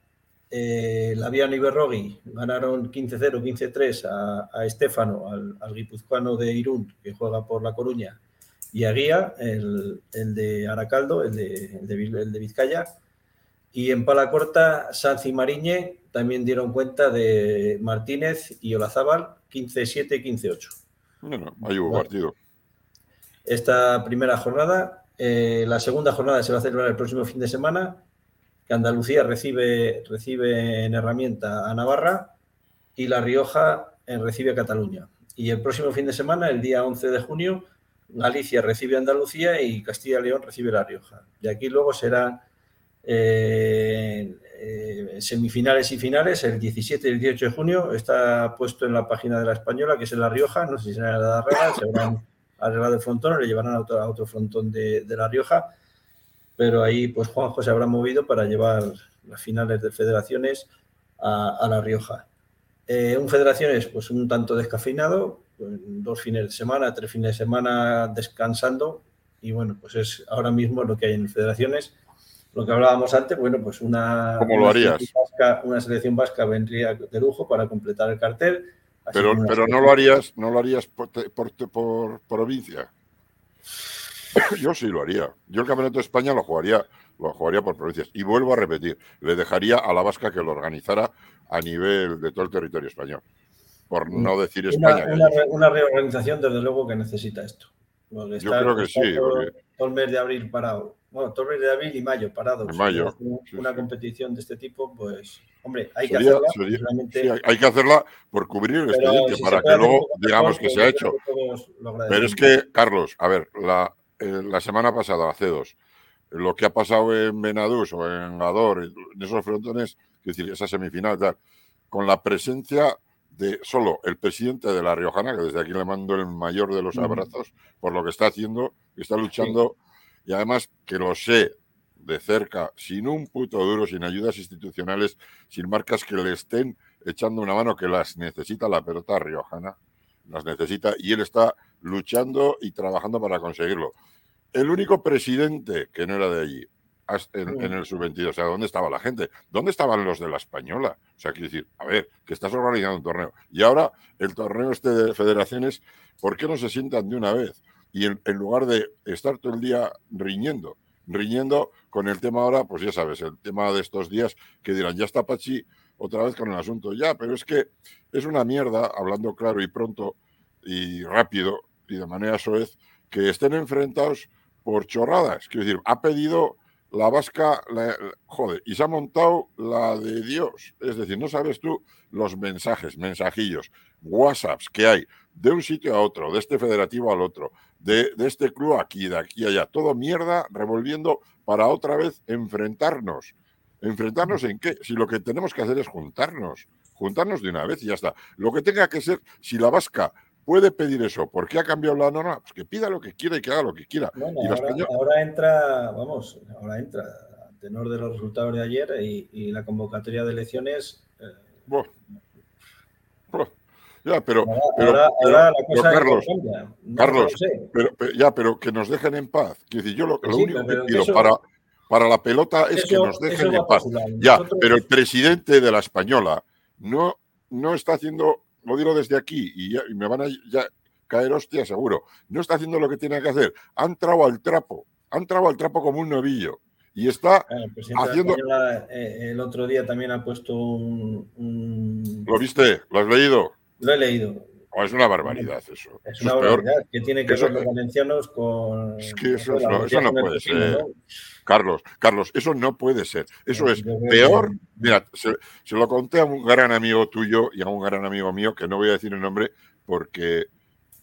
Speaker 3: eh, Laviano y Berrogui ganaron 15-0, 15-3 a, a Estefano, al, al, guipuzcoano de Irún, que juega por La Coruña, y a Guía, el, el de Aracaldo, el de, el de, el de Vizcaya. Y en pala corta, Sanz y Mariñe también dieron cuenta de Martínez y Olazábal, 15-7, 15-8.
Speaker 1: Bueno, ahí hubo bueno, partido.
Speaker 3: Esta primera jornada eh, la segunda jornada se va a celebrar el próximo fin de semana, que Andalucía recibe, recibe en herramienta a Navarra y La Rioja eh, recibe a Cataluña. Y el próximo fin de semana, el día 11 de junio, Galicia recibe a Andalucía y Castilla y León recibe a La Rioja. Y aquí luego serán eh, semifinales y finales, el 17 y el 18 de junio. Está puesto en la página de la Española, que es La Rioja, no sé si será la Rega, se habrán arreglado el frontón o le llevarán a otro, a otro frontón de, de, La Rioja. Pero ahí, pues Juanjo se habrá movido para llevar las finales de federaciones a, a La Rioja. Eh, un federaciones, pues un tanto descafeinado, pues, dos fines de semana, tres fines de semana descansando. Y bueno, pues es ahora mismo lo que hay en federaciones. Lo que hablábamos antes, bueno, pues una,
Speaker 1: ¿Cómo lo harías?
Speaker 3: Selección vasca, una selección vasca vendría de lujo para completar el cartel.
Speaker 1: Pero, pero no lo harías, no lo harías por, por, por provincia. <coughs> Yo sí lo haría. Yo el Campeonato de España lo jugaría, lo jugaría por provincias. Y vuelvo a repetir, le dejaría a la Vasca que lo organizara a nivel de todo el territorio español. Por no decir España.
Speaker 3: Una, reorganización, desde luego, que necesita esto.
Speaker 1: Yo creo que sí.
Speaker 3: Todo, el mes de abril parado. Bueno, mes de abril y mayo parado.
Speaker 1: mayo.
Speaker 3: Una competición de este tipo, pues, hombre, hay que hacerla.
Speaker 1: hay que hacerla por cubrir el expediente, para que luego digamos que se ha hecho. Pero es que, Carlos, a ver, la, eh, la semana pasada, hace dos, lo que ha pasado en Benadús o en Gador, en esos frontones, es decir, esa semifinal, tal, con la presencia de solo el presidente de La Riojana, que desde aquí le mando el mayor de los abrazos por lo que está haciendo, que está luchando, y además que lo sé de cerca, sin un puto duro, sin ayudas institucionales, sin marcas que le estén echando una mano que las necesita la pelota riojana, las necesita, y él está luchando y trabajando para conseguirlo. El único presidente que no era de allí, en, en, el sub-22. O sea, ¿dónde estaba la gente? ¿Dónde estaban los de la española? O sea, quiero decir, a ver, que estás organizando un torneo. Y ahora el torneo este de federaciones, ¿por qué no se sientan de una vez? Y en, lugar de estar todo el día riñendo, riñendo con el tema ahora, pues ya sabes, el tema de estos días que dirán, ya está Pachi otra vez con el asunto. Ya, pero es que es una mierda, hablando claro y pronto y rápido y de manera soez, que estén enfrentados por chorradas. Quiero decir, ha pedido la vasca, joder, y se ha montado la de Dios. Es decir, no sabes tú los mensajes, mensajillos, WhatsApps que hay de un sitio a otro, de este federativo al otro, de, de este club aquí, de aquí allá. Todo mierda revolviendo para otra vez enfrentarnos. ¿Enfrentarnos en qué? Si lo que tenemos que hacer es juntarnos, juntarnos de una vez y ya está. Lo que tenga que ser, si la vasca puede pedir eso. ¿Por qué ha cambiado la norma? Pues que pida lo que quiera y que haga lo que quiera.
Speaker 3: ahora, entra, vamos, ahora entra, a tenor de los resultados de ayer y, la convocatoria de elecciones.
Speaker 1: Eh, ya, pero,
Speaker 3: ahora, cosa
Speaker 1: Carlos, Carlos pero, ya, pero que nos dejen en paz. Quiero decir, yo lo, único que pido para, para la pelota es que nos dejen en paz. Ya, pero el presidente de la española no, no está haciendo lo digo desde aquí y, me van a ya caer hostia seguro. No está haciendo lo que tiene que hacer. Han entrado al trapo, han entrado al trapo como un novillo. Y está haciendo.
Speaker 3: Eh, el otro día también ha puesto un,
Speaker 1: ¿Lo viste? ¿Lo has leído?
Speaker 3: Lo he leído.
Speaker 1: Oh, es una barbaridad eso.
Speaker 3: Es una barbaridad que tiene que ver los valencianos con.
Speaker 1: Es que eso, no, puede ser. Carlos, Carlos, eso no puede ser. Eso es peor. Mira, se, lo conté a un gran amigo tuyo y a un gran amigo mío, que no voy a decir el nombre, porque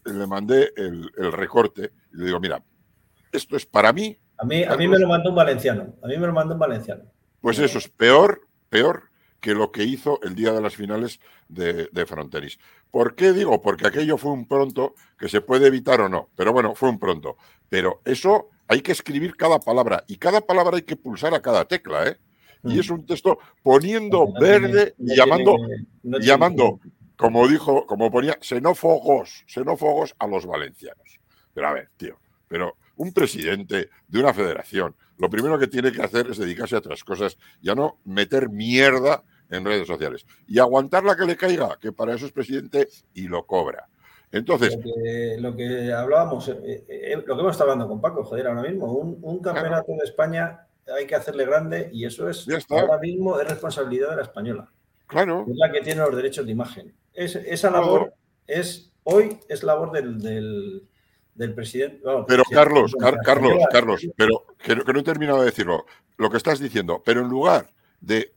Speaker 1: le mandé el, recorte y le digo, mira, esto es para mí.
Speaker 3: A mí, a mí me lo mandó un valenciano. A mí me lo mandó un valenciano.
Speaker 1: Pues eso es peor, peor que lo que hizo el día de las finales de, de Frontenis. ¿Por qué digo? Porque aquello fue un pronto que se puede evitar o no, pero bueno, fue un pronto. Pero eso hay que escribir cada palabra y cada palabra hay que pulsar a cada tecla, ¿eh? Y es mm. un texto poniendo verde y llamando, llamando, como dijo, como ponía, xenófogos, xenófogos a los valencianos. Pero a ver, tío, pero un presidente de una federación, lo primero que tiene que hacer es dedicarse a otras cosas, ya no meter mierda en redes sociales. Y aguantar la que le caiga, que para eso es presidente y lo cobra. Entonces.
Speaker 3: Lo que, hablábamos, eh, eh, lo que hemos estado hablando con Paco, joder, ahora mismo, un, campeonato de España hay que hacerle grande y eso es ahora mismo es responsabilidad de la española.
Speaker 1: Claro.
Speaker 3: Es la que tiene los derechos de imagen. esa labor es, hoy es labor del, presidente.
Speaker 1: pero Carlos, Carlos, Carlos, pero que no he terminado de decirlo. Lo que estás diciendo, pero en lugar de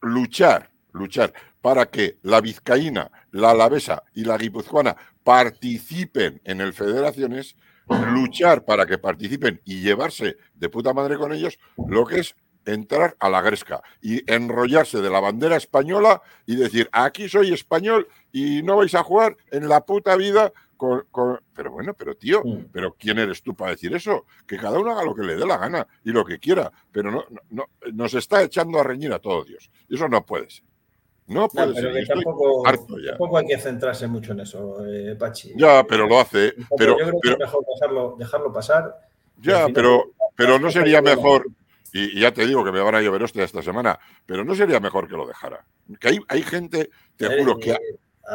Speaker 1: luchar, luchar para que la vizcaína, la alavesa y la guipuzcoana participen en el Federaciones, luchar para que participen y llevarse de puta madre con ellos, lo que es entrar a la gresca y enrollarse de la bandera española y decir, aquí soy español y no vais a jugar en la puta vida con... Pero bueno, pero tío, pero ¿quién eres tú para decir eso? Que cada uno haga lo que le dé la gana y lo que quiera, pero no, no, nos está echando a reñir a todo Dios. Eso no puede ser. No puede ser.
Speaker 3: tampoco, hay que centrarse mucho en eso, eh, Pachi.
Speaker 1: Ya, pero lo hace. Pero,
Speaker 3: yo creo que es mejor dejarlo, dejarlo pasar.
Speaker 1: Ya, pero, pero no sería mejor y, ya te digo que me van a llover hostia esta semana, pero no sería mejor que lo dejara. Que hay, hay gente, te juro, que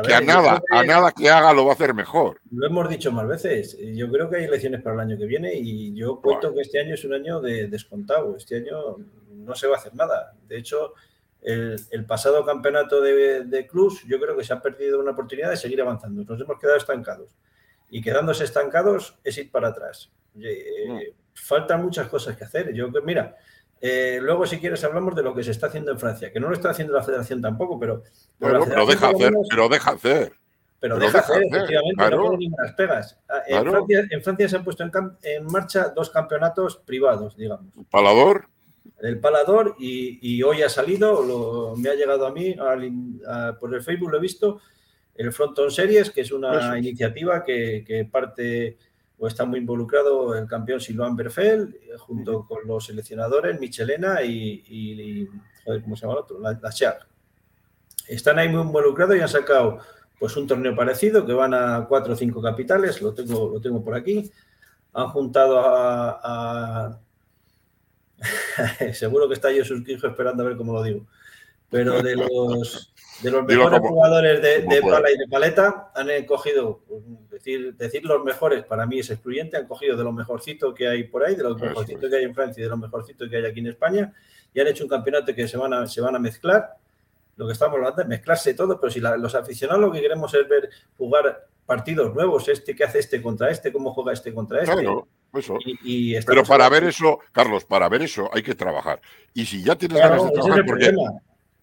Speaker 1: que a nada, a nada que haga lo va a hacer mejor.
Speaker 3: Lo hemos dicho más veces. Yo creo que hay elecciones para el año que viene y yo cuento que este año es un año de descontado. Este año no se va a hacer nada. De hecho, el, pasado campeonato de, de clubs, yo creo que se ha perdido una oportunidad de seguir avanzando. Nos hemos quedado estancados. Y quedándose estancados es ir para atrás. Eh, faltan muchas cosas que hacer. Yo, mira, eh, luego, si quieres, hablamos de lo que se está haciendo en Francia, que no lo está haciendo la federación tampoco, pero.
Speaker 1: pero, deja hacer, pero deja hacer.
Speaker 3: Pero, deja, hacer, efectivamente, no ni las pegas. Ah, en, Francia, se han puesto en, marcha dos campeonatos privados, digamos.
Speaker 1: ¿Palador?
Speaker 3: El Palador, y, hoy ha salido, me ha llegado a mí, por el Facebook lo he visto, el Fronton Series, que es una iniciativa que parte pues está muy involucrado el campeón Silvan Berfel, eh, junto con los seleccionadores Michelena y, ¿cómo se llama el otro? La, la Están ahí muy involucrados y han sacado pues un torneo parecido que van a cuatro o cinco capitales, lo tengo, lo tengo por aquí. Han juntado a, <laughs> seguro que está yo Surquijo esperando a ver cómo lo digo. Pero de los de los mejores jugadores de, pala y de paleta han cogido, pues, decir, decir los mejores para mí es excluyente, han cogido de lo mejorcito que hay por ahí, de los mejorcitos que hay en Francia y de los mejorcitos que hay aquí en España, y han hecho un campeonato que se van a, se van a mezclar, lo que estamos hablando es mezclarse todo, pero si los aficionados lo que queremos es ver jugar partidos nuevos, este que hace este contra este, cómo juega este contra este.
Speaker 1: Claro, eso. pero para ver eso, Carlos, para ver eso hay que trabajar. Y si ya tienes ganas de trabajar, porque...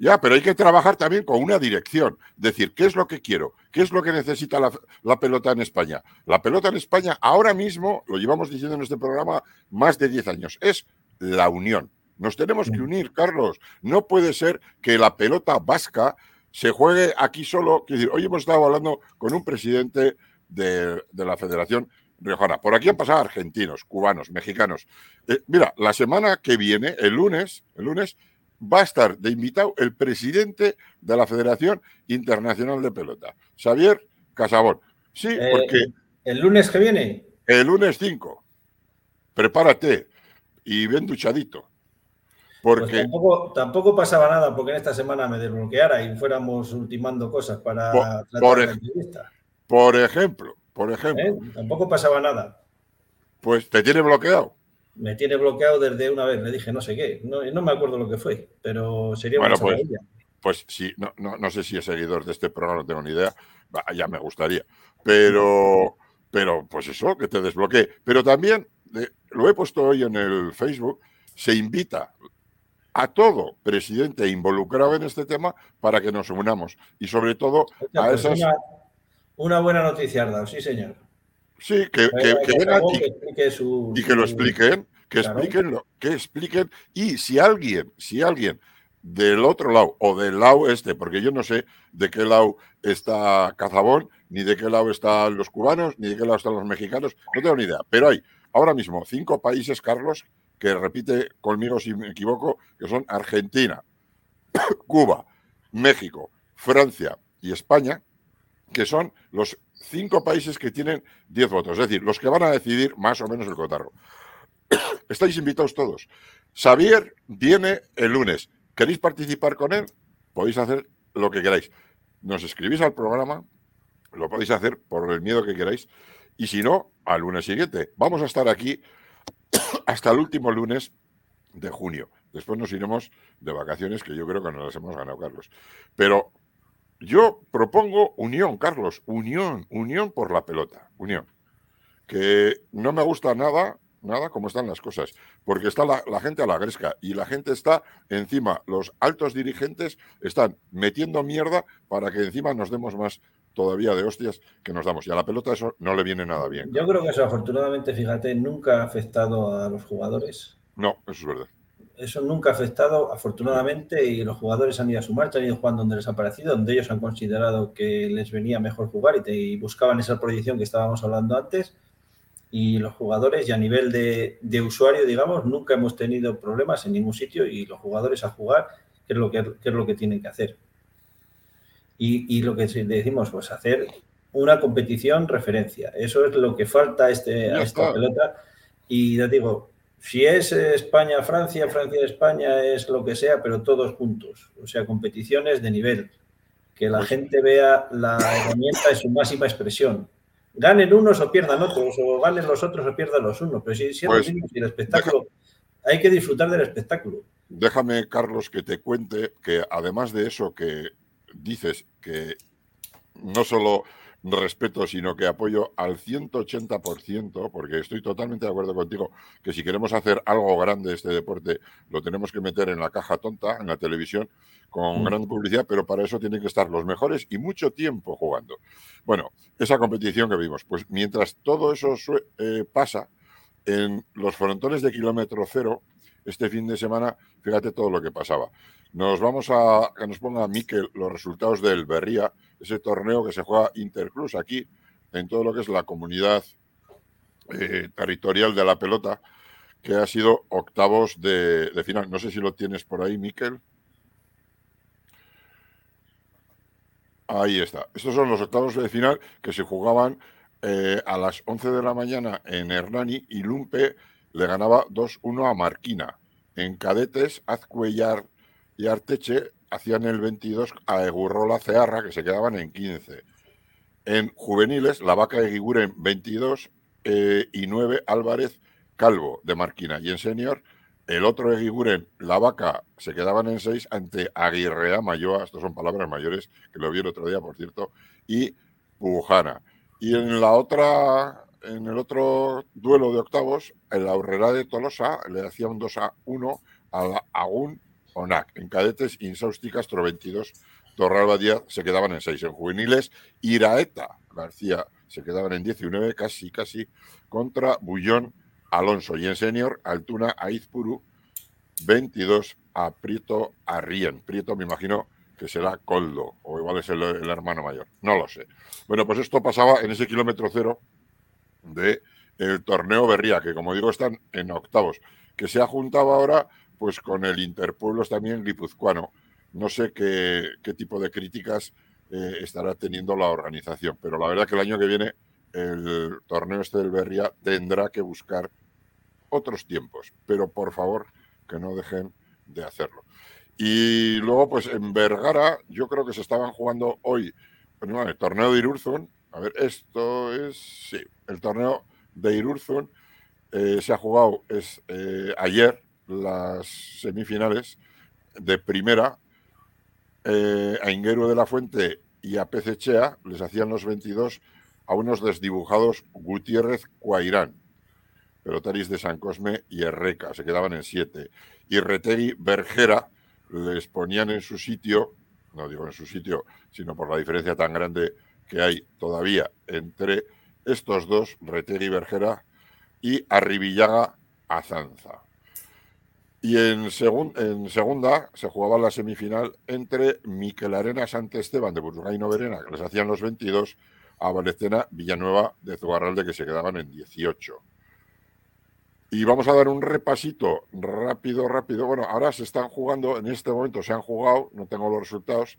Speaker 1: Ya, pero hay que trabajar también con una dirección. Decir, ¿qué es lo que quiero? ¿Qué es lo que necesita la, pelota en España? La pelota en España ahora mismo, lo llevamos diciendo en este programa más de 10 años, es la unión. Nos tenemos que unir, Carlos. No puede ser que la pelota vasca se juegue aquí solo. Quiero decir, hoy hemos estado hablando con un presidente de, la Federación Riojana. Por aquí han pasado argentinos, cubanos, mexicanos. Eh, mira, la semana que viene, el lunes, el lunes, va a estar de invitado el presidente de la Federación Internacional de Pelota, Xavier Casabón. Sí, eh, porque...
Speaker 3: ¿El lunes que viene?
Speaker 1: El lunes 5. Prepárate y ven duchadito. Pues porque...
Speaker 3: tampoco, pasaba nada porque en esta semana me desbloqueara y fuéramos ultimando cosas para
Speaker 1: por, la entrevista. Por ejemplo, por ejemplo. ¿Eh?
Speaker 3: Tampoco pasaba nada.
Speaker 1: Pues te tiene bloqueado
Speaker 3: me tiene bloqueado desde una vez, le dije no sé qué, no, no me acuerdo lo que fue, pero sería
Speaker 1: bueno, pues, pues sí, no, no, sé si es seguidor de este programa, no tengo ni idea, ya me gustaría, pero, pero pues eso, que te desbloquee. Pero también, lo he puesto hoy en el Facebook, se invita a todo presidente involucrado en este tema para que nos unamos y sobre todo a pues esas...
Speaker 3: Una, buena noticia, Arda, sí señor.
Speaker 1: Sí, que, vengan y, que lo expliquen, que expliquen, lo, que expliquen, y si alguien, si alguien del otro lado o del lado este, porque yo no sé de qué lado está Cazabón, ni de qué lado están los cubanos, ni de qué lado están los mexicanos, no tengo ni idea, pero hay ahora mismo cinco países, Carlos, que repite conmigo si me equivoco, que son Argentina, <coughs> Cuba, México, Francia y España, que son los cinco países que tienen diez votos, es decir, los que van a decidir más o menos el cotarro. Estáis invitados todos. Xavier viene el lunes. ¿Queréis participar con él? Podéis hacer lo que queráis. Nos escribís al programa, lo podéis hacer por el miedo que queráis. Y si no, al lunes siguiente. Vamos a estar aquí <coughs> hasta el último lunes de junio. Después nos iremos de vacaciones, que yo creo que no las hemos ganado, Carlos. Pero yo propongo unión, Carlos, unión, unión por la pelota, unión. Que no me gusta nada, nada como están las cosas, porque está la, gente a la gresca y la gente está encima, los altos dirigentes están metiendo mierda para que encima nos demos más todavía de hostias que nos damos. Y a la pelota eso no le viene nada bien.
Speaker 3: Yo creo que eso, afortunadamente, fíjate, nunca ha afectado a los jugadores.
Speaker 1: No, eso es verdad
Speaker 3: eso nunca ha afectado, afortunadamente, y los jugadores han ido a su marcha, han ido jugando donde les ha parecido, donde ellos han considerado que les venía mejor jugar y, buscaban esa proyección que estábamos hablando antes. Y los jugadores, y a nivel de, usuario, digamos, nunca hemos tenido problemas en ningún sitio y los jugadores a jugar, ¿qué es lo que, es lo que tienen que hacer? Y, lo que decimos, pues hacer una competición referencia. Eso es lo que falta este, a esta pelota. Y ya digo, si es España-Francia, Francia-España es lo que sea, pero todos juntos. O sea, competiciones de nivel. que la gente vea la herramienta en su máxima expresión. Ganen unos o pierdan otros, o ganen los otros o pierdan los unos, pero si, si,
Speaker 1: Pues,
Speaker 3: el espectáculo, hay que disfrutar del espectáculo.
Speaker 1: Déjame, Carlos, que te cuente que además de eso que dices que no solo respeto, sino que apoyo al 180%, porque estoy totalmente de acuerdo contigo, que si queremos hacer algo grande de este deporte, lo tenemos que meter en la caja tonta, en la televisión, con
Speaker 3: Mm.
Speaker 1: gran publicidad, pero para eso tienen que estar los mejores y mucho tiempo jugando. Bueno, esa competición que vimos, pues mientras todo eso eh, pasa, en los frontones de kilómetro cero, este fin de semana, fíjate todo lo que pasaba. Nos vamos a que nos ponga Miquel los resultados del Berría, ese torneo que se juega Interclus aquí, en todo lo que es la comunidad eh, territorial de la pelota, que ha sido octavos de, final. No sé si lo tienes por ahí, Miquel. Ahí está. Estos son los octavos de final que se jugaban eh, a las 11 de la mañana en Hernani y Lumpe le ganaba 2-1 a Marquina. En cadetes, Azcuellar y Arteche hacían el 22 a Egurrola Cearra, que se quedaban en 15. En juveniles, la vaca de Guiguren 22 eh, y 9 Álvarez Calvo de Marquina. Y en senior, el otro de Guiguren, la vaca, se quedaban en 6 ante Aguirrea Mayoa, estos son palabras mayores, que lo vi el otro día, por cierto, y Pujana. Y en la otra, en el otro duelo de octavos, en la Urrera de Tolosa le hacía un 2 a 1 a la Agún Onac. En cadetes, Insausti Castro 22, Torralba Díaz se quedaban en 6. En juveniles, Iraeta García se quedaban en 19, casi, casi, contra Bullón Alonso. Y en senior, Altuna Aizpuru 22 a Prieto Arrien. Prieto, me imagino que será Coldo, o igual es el hermano mayor. No lo sé. Bueno, pues esto pasaba en ese kilómetro cero de el torneo Berría, que como digo están en octavos, que se ha juntado ahora pues con el Interpueblos también guipuzcoano. No sé qué, qué tipo de críticas eh, estará teniendo la organización, pero la verdad que el año que viene el torneo este del Berría tendrá que buscar otros tiempos, pero por favor que no dejen de hacerlo. Y luego, pues en Vergara, yo creo que se estaban jugando hoy bueno, el torneo de Irurzun. A ver, esto es, sí, el torneo de Irurzun eh, se ha jugado es, eh, ayer las semifinales de primera. Eh, a Inguero de la Fuente y a Pecechea les hacían los 22 a unos desdibujados Gutiérrez Cuairán, Pelotaris de San Cosme y Herreca, se quedaban en 7. Y Retegui Bergera les ponían en su sitio, no digo en su sitio, sino por la diferencia tan grande que hay todavía entre estos dos, Retegui Bergera y Arribillaga Azanza. Y en, segun, en, segunda se jugaba la semifinal entre Miquel Arenas ante Esteban de Burgaino Verena, que les hacían los 22, a Valecena Villanueva de Zugarralde, que se quedaban en 18. Y vamos a dar un repasito rápido, rápido. Bueno, ahora se están jugando, en este momento se han jugado, no tengo los resultados,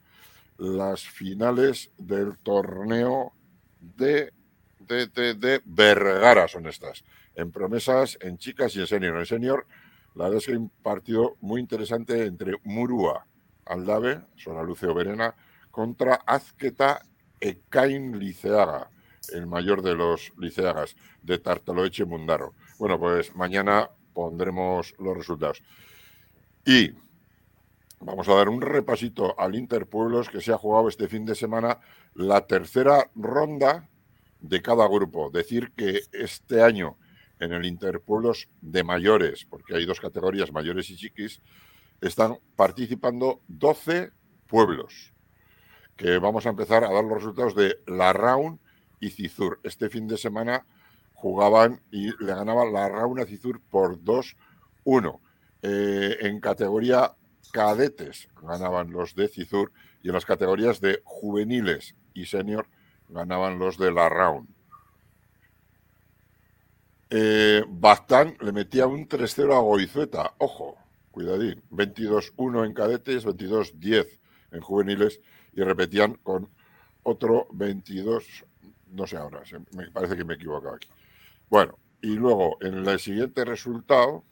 Speaker 1: las finales del torneo de, de, de, de Vergara son estas. En promesas, en chicas y en senior. En senior, la verdad es que hay un partido muy interesante entre Murúa Aldave, Sora Luceo Verena, contra Azqueta Ekain Liceaga, el mayor de los liceagas, de Tartaloeche Mundaro. Bueno, pues mañana pondremos los resultados. Y vamos a dar un repasito al Interpueblos que se ha jugado este fin de semana la tercera ronda de cada grupo. Decir que este año en el Interpueblos de mayores, porque hay dos categorías, mayores y chiquis, están participando 12 pueblos. Que vamos a empezar a dar los resultados de La Raun y Cizur. Este fin de semana jugaban y le ganaban La Raun a Cizur por 2-1. Eh, en categoría cadetes ganaban los de Cizur y en las categorías de juveniles y senior ganaban los de La Raun. Eh, Bastán le metía un 3-0 a Goizueta. Ojo, cuidadín. 22-1 en cadetes, 22-10 en juveniles y repetían con otro 22, no sé ahora, me parece que me he equivocado aquí. Bueno, y luego en el siguiente resultado,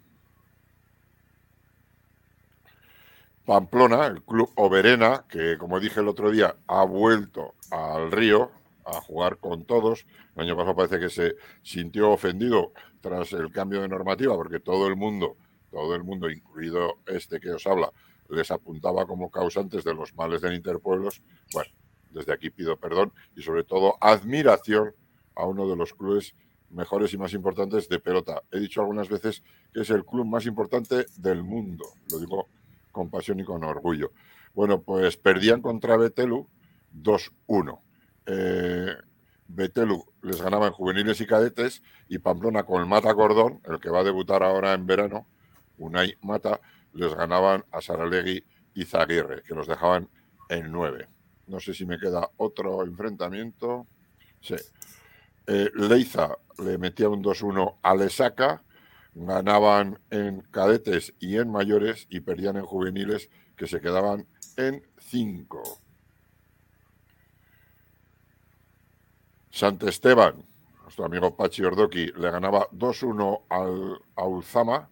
Speaker 1: Pamplona, el club Oberena, que como dije el otro día, ha vuelto al río a jugar con todos. El año pasado parece que se sintió ofendido tras el cambio de normativa, porque todo el mundo, todo el mundo, incluido este que os habla, les apuntaba como causantes de los males de Interpueblos. Bueno, desde aquí pido perdón y sobre todo admiración a uno de los clubes mejores y más importantes de pelota. He dicho algunas veces que es el club más importante del mundo. Lo digo con pasión y con orgullo. Bueno, pues perdían contra Betelu 2-1. Eh, Betelu les ganaba en juveniles y cadetes y Pamplona con el Mata Cordón, el que va a debutar ahora en verano, Unai Mata, les ganaban a Saralegui y Zaguirre, que los dejaban en 9. No sé si me queda otro enfrentamiento. Sí. Eh, Leiza le metía un 2-1 a Lesaca, ganaban en cadetes y en mayores y perdían en juveniles que se quedaban en 5. Sant Esteban, nuestro amigo Pachi Ordoqui, le ganaba 2-1 al, a Ulzama.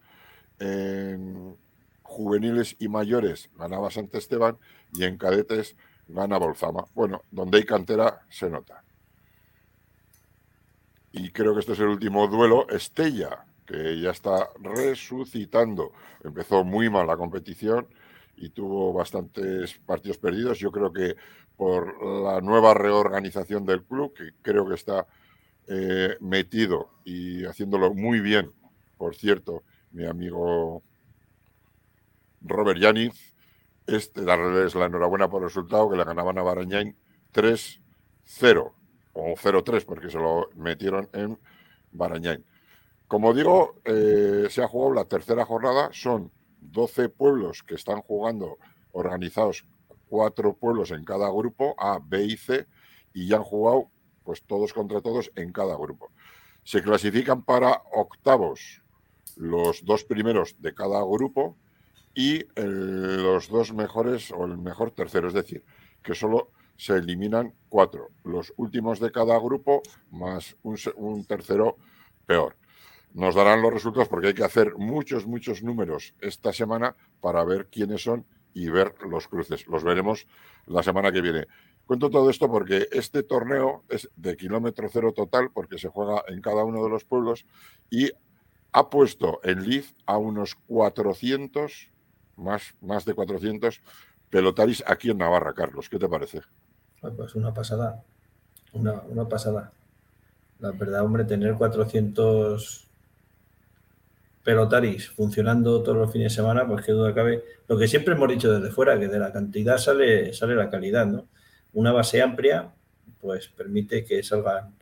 Speaker 1: En juveniles y mayores ganaba Sant Esteban y en cadetes gana Bolzama. Bueno, donde hay cantera se nota y creo que este es el último duelo, Estella, que ya está resucitando. Empezó muy mal la competición y tuvo bastantes partidos perdidos. Yo creo que por la nueva reorganización del club, que creo que está eh, metido y haciéndolo muy bien, por cierto, mi amigo Robert Yaniz, este, darles la enhorabuena por el resultado, que le ganaban a Barañain 3-0 o 0-3 porque se lo metieron en Barañain. Como digo, eh, se ha jugado la tercera jornada, son 12 pueblos que están jugando organizados, cuatro pueblos en cada grupo, A, B y C, y ya han jugado pues todos contra todos en cada grupo. Se clasifican para octavos los dos primeros de cada grupo y los dos mejores o el mejor tercero, es decir, que solo se eliminan cuatro, los últimos de cada grupo más un, tercero peor. Nos darán los resultados porque hay que hacer muchos, muchos números esta semana para ver quiénes son y ver los cruces. Los veremos la semana que viene. Cuento todo esto porque este torneo es de kilómetro cero total porque se juega en cada uno de los pueblos y ha puesto en Liz a unos 400, más, más de 400 pelotaris aquí en Navarra, Carlos. ¿Qué te parece?
Speaker 3: Pues una pasada, una, una pasada. La verdad, hombre, tener 400 pelotaris funcionando todos los fines de semana, pues qué duda cabe. Lo que siempre hemos dicho desde fuera, que de la cantidad sale, sale la calidad, ¿no? Una base amplia, pues permite que salgan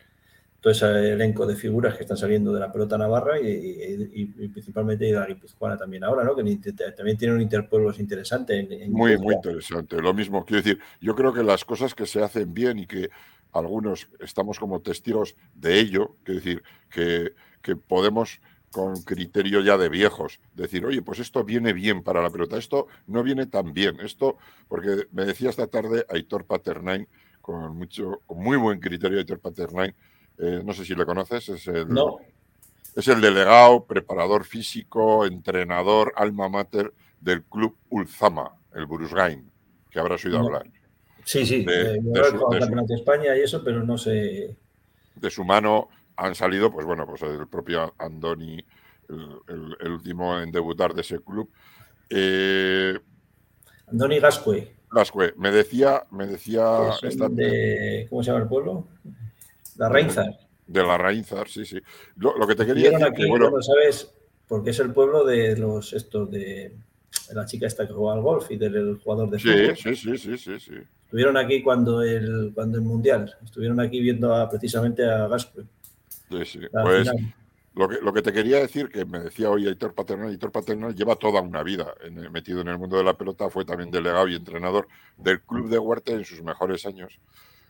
Speaker 3: todo ese elenco de figuras que están saliendo de la pelota navarra y, principalmente de la guipuzcoana también ahora, ¿no? Que también tiene un interpueblos interesante.
Speaker 1: muy, muy interesante. Lo mismo, quiero decir, yo creo que las cosas que se hacen bien y que algunos estamos como testigos de ello, quiero decir, que, que podemos con criterio ya de viejos, decir, oye, pues esto viene bien para la pelota, esto no viene tan bien, esto, porque me decía esta tarde Aitor Paternain, con mucho, con muy buen criterio Aitor Paternain, eh, no sé si le conoces, es el, es el delegado, preparador físico, entrenador, alma mater del club Ulzama, el Burusgain, que habrás oído hablar.
Speaker 3: Sí, sí, de, eh, de, España y eso, pero no sé.
Speaker 1: De su mano han salido, pues bueno, pues el propio Andoni, el, último en debutar de ese club. Eh,
Speaker 3: Andoni Gascue.
Speaker 1: Gascue, me decía, me decía.
Speaker 3: ¿Cómo se llama el pueblo? La Reinzar.
Speaker 1: De la Reinzar, sí, sí. Lo, que te quería decir
Speaker 3: aquí, bueno, ¿sabes? Porque es el pueblo de los estos de, la chica esta que juega al golf y del jugador de
Speaker 1: fútbol. Sí, sí, sí, sí, sí.
Speaker 3: Estuvieron aquí cuando el, cuando el Mundial. Estuvieron aquí viendo precisamente a Gasco.
Speaker 1: Sí, sí. Pues lo que, lo que te quería decir, que me decía hoy Aitor Paternal, Aitor Paternal lleva toda una vida metido en el mundo de la pelota, fue también delegado y entrenador del Club de Huerte en sus mejores años,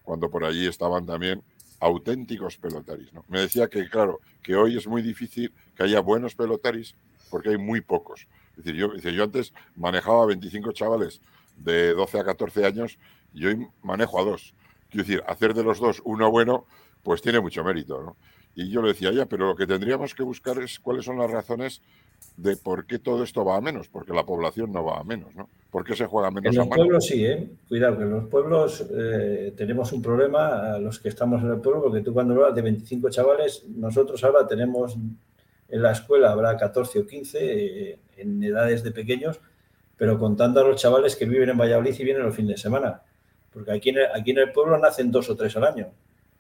Speaker 1: cuando por allí estaban también auténticos pelotaris. ¿no? Me decía que, claro, que hoy es muy difícil que haya buenos pelotaris porque hay muy pocos. Es decir, yo, yo antes manejaba 25 chavales de 12 a 14 años y hoy manejo a dos. Quiero decir, hacer de los dos uno bueno, pues tiene mucho mérito. ¿no? Y yo le decía, ya, pero lo que tendríamos que buscar es cuáles son las razones de por qué todo esto va a menos, porque la población no va a menos, ¿no? ¿Por qué se juega menos
Speaker 3: en los pueblos sí, ¿eh? Cuidado, que en los pueblos eh, tenemos un problema a los que estamos en el pueblo, porque tú cuando hablas de 25 chavales, nosotros ahora tenemos en la escuela, habrá 14 o 15 eh, en edades de pequeños, pero contando a los chavales que viven en Valladolid y vienen los fines de semana. Porque aquí en el, aquí en el pueblo nacen dos o tres al año.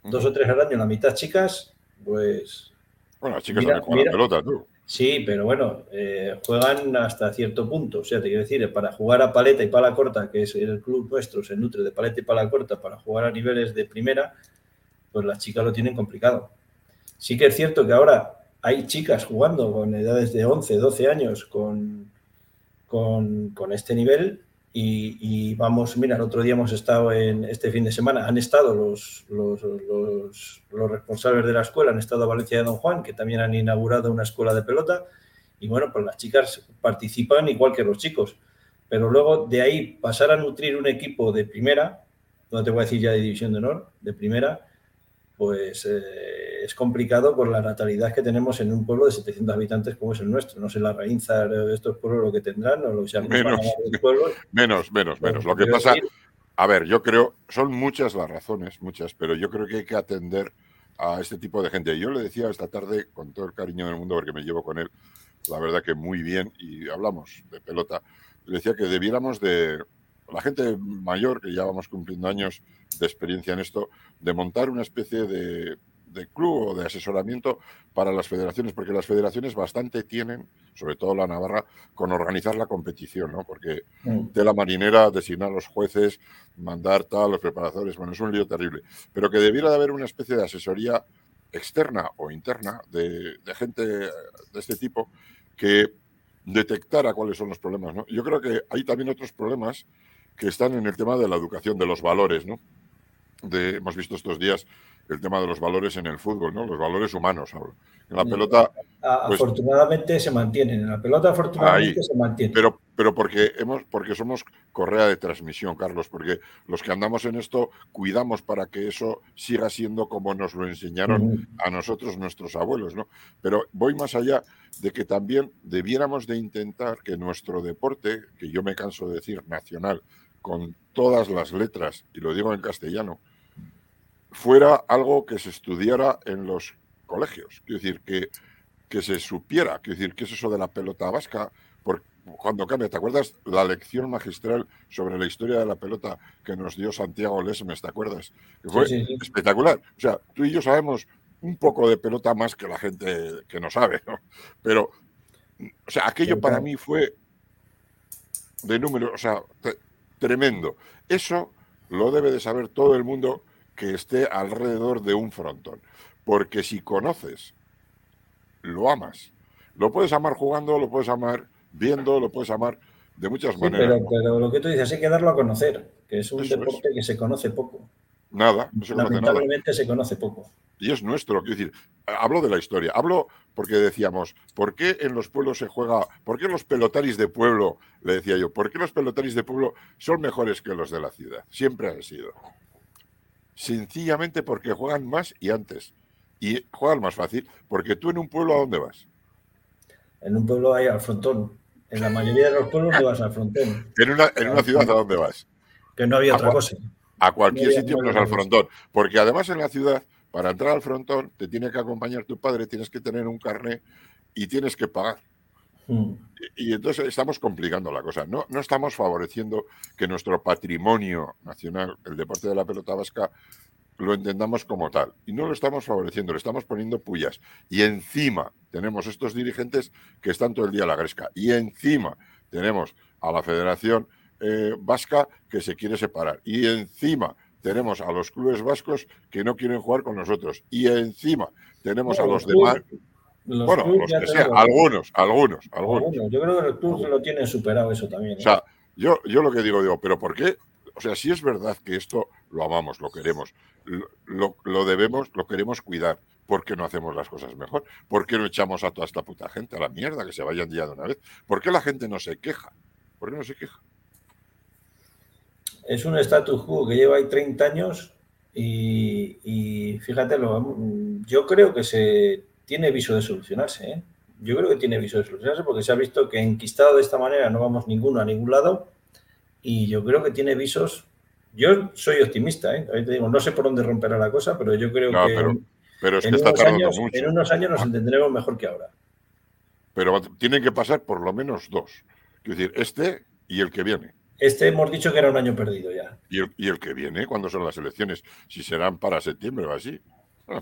Speaker 3: Dos o tres al año, la mitad chicas, pues...
Speaker 1: Bueno, las chicas mira, también juegan pelota, tú.
Speaker 3: Sí, pero bueno, eh, juegan hasta cierto punto. O sea, te quiero decir, para jugar a paleta y pala corta, que es el club nuestro, se nutre de paleta y pala corta para jugar a niveles de primera, pues las chicas lo tienen complicado. Sí que es cierto que ahora hay chicas jugando con edades de 11, 12 años con, con, con este nivel y, vamos, mira, el otro día hemos estado en este fin de semana, han estado los, los, los, responsables de la escuela, han estado a Valencia de Don Juan, que también han inaugurado una escuela de pelota, y bueno, pues las chicas participan igual que los chicos, pero luego de ahí pasar a nutrir un equipo de primera, no te voy a decir ya de división de honor, de primera, pues eh, es complicado por la natalidad que tenemos en un pueblo de 700 habitantes como es el nuestro. No sé la raíza de estos pueblos lo que tendrán o lo que sean
Speaker 1: menos, menos, menos, menos. Lo que pasa, a ver, yo creo, son muchas las razones, muchas, pero yo creo que hay que atender a este tipo de gente. Yo le decía esta tarde, con todo el cariño del mundo, porque me llevo con él, la verdad que muy bien, y hablamos de pelota, le decía que debiéramos de, la gente mayor, que ya vamos cumpliendo años de experiencia en esto, de montar una especie de, club o de asesoramiento para las federaciones, porque las federaciones bastante tienen, sobre todo la Navarra, con organizar la competición, ¿no? Porque mm. de la marinera, designar los jueces, mandar tal, los preparadores, bueno, es un lío terrible. Pero que debiera de haber una especie de asesoría externa o interna de, de gente de este tipo que detectara cuáles son los problemas, ¿no? Yo creo que hay también otros problemas que están en el tema de la educación, de los valores, ¿no? De, hemos visto estos días el tema de los valores en el fútbol, ¿no? Los valores humanos. En la mm. pelota.
Speaker 3: Pues afortunadamente se mantienen. En la pelota, afortunadamente se mantienen.
Speaker 1: Pero, pero porque, hemos, porque somos correa de transmisión, Carlos, porque los que andamos en esto cuidamos para que eso siga siendo como nos lo enseñaron a nosotros nuestros abuelos, ¿no? Pero voy más allá de que también debiéramos de intentar que nuestro deporte, que yo me canso de decir nacional, con todas las letras, y lo digo en castellano, fuera algo que se estudiara en los colegios. Quiero decir, que, que se supiera, quiero decir, qué es eso de la pelota vasca, cuando cambia, ¿te acuerdas la lección magistral sobre la historia de la pelota que nos dio Santiago Lesmes, ¿te acuerdas? Que fue espectacular. O sea, tú y yo sabemos un poco de pelota más que la gente que no sabe, ¿no? Pero, o sea, aquello para mí fue de número, o sea, tremendo. Eso lo debe de saber todo el mundo que esté alrededor de un frontón. Porque si conoces, lo amas. Lo puedes amar jugando, lo puedes amar viendo, lo puedes amar de muchas maneras.
Speaker 3: Pero, lo que tú dices, hay que darlo a conocer, que es un deporte que se conoce poco.
Speaker 1: Nada, no se conoce
Speaker 3: nada. se conoce poco
Speaker 1: y es nuestro. Quiero decir, hablo de la historia, hablo porque decíamos, ¿por qué en los pueblos se juega, por qué los pelotaris de pueblo, le decía yo, por qué los pelotaris de pueblo son mejores que los de la ciudad? Siempre han sido. Sencillamente porque juegan más y antes. Y juegan más fácil, porque tú en un pueblo, ¿a dónde vas?
Speaker 3: En un pueblo hay al frontón. En la mayoría de los pueblos no vas al frontón.
Speaker 1: En una, en una ciudad, ¿a dónde vas?
Speaker 3: Que no había otra cosa.
Speaker 1: A cualquier sitio menos al frontón. Porque además en la ciudad para entrar al frontón te tiene que acompañar tu padre, tienes que tener un carnet y tienes que pagar. Hmm. Y, entonces estamos complicando la cosa. No, no estamos favoreciendo que nuestro patrimonio nacional, el deporte de la pelota vasca, lo entendamos como tal. Y no lo estamos favoreciendo, le estamos poniendo pullas. Y encima tenemos estos dirigentes que están todo el día a la gresca. Y encima tenemos a la Federación eh, Vasca que se quiere separar. Y encima tenemos a los clubes vascos que no quieren jugar con nosotros. Y encima tenemos a los, demás. bueno, los que sean, algunos, algunos, algunos,
Speaker 3: Yo creo que el club lo tiene superado eso también.
Speaker 1: O sea, ¿eh? yo, yo lo que digo, digo, pero ¿por qué? O sea, si es verdad que esto lo amamos, lo queremos, lo, lo debemos, lo queremos cuidar. ¿Por qué no hacemos las cosas mejor? ¿Por qué no echamos a toda esta puta gente a la mierda que se vayan día de una vez? ¿Por qué la gente no se queja? ¿Por qué no se queja?
Speaker 3: Es un status quo que lleva ahí 30 años y, fíjate, yo creo que se tiene viso de solucionarse. ¿eh? yo creo que tiene visos de solucionarse porque se ha visto que enquistado de esta manera no vamos ninguno a ningún lado y yo creo que tiene visos. Yo soy optimista, ¿eh? Ahorita digo, no sé por dónde romperá la cosa, pero yo creo que,
Speaker 1: pero, pero es
Speaker 3: en,
Speaker 1: que está
Speaker 3: unos años,
Speaker 1: mucho.
Speaker 3: en unos años nos
Speaker 1: Ah.
Speaker 3: entenderemos mejor que ahora.
Speaker 1: Pero tienen que pasar por lo menos dos. Es decir, este y el que viene.
Speaker 3: Este hemos dicho que era un año perdido ya.
Speaker 1: Y el, y el que viene, cuando son las elecciones, si serán para septiembre o así.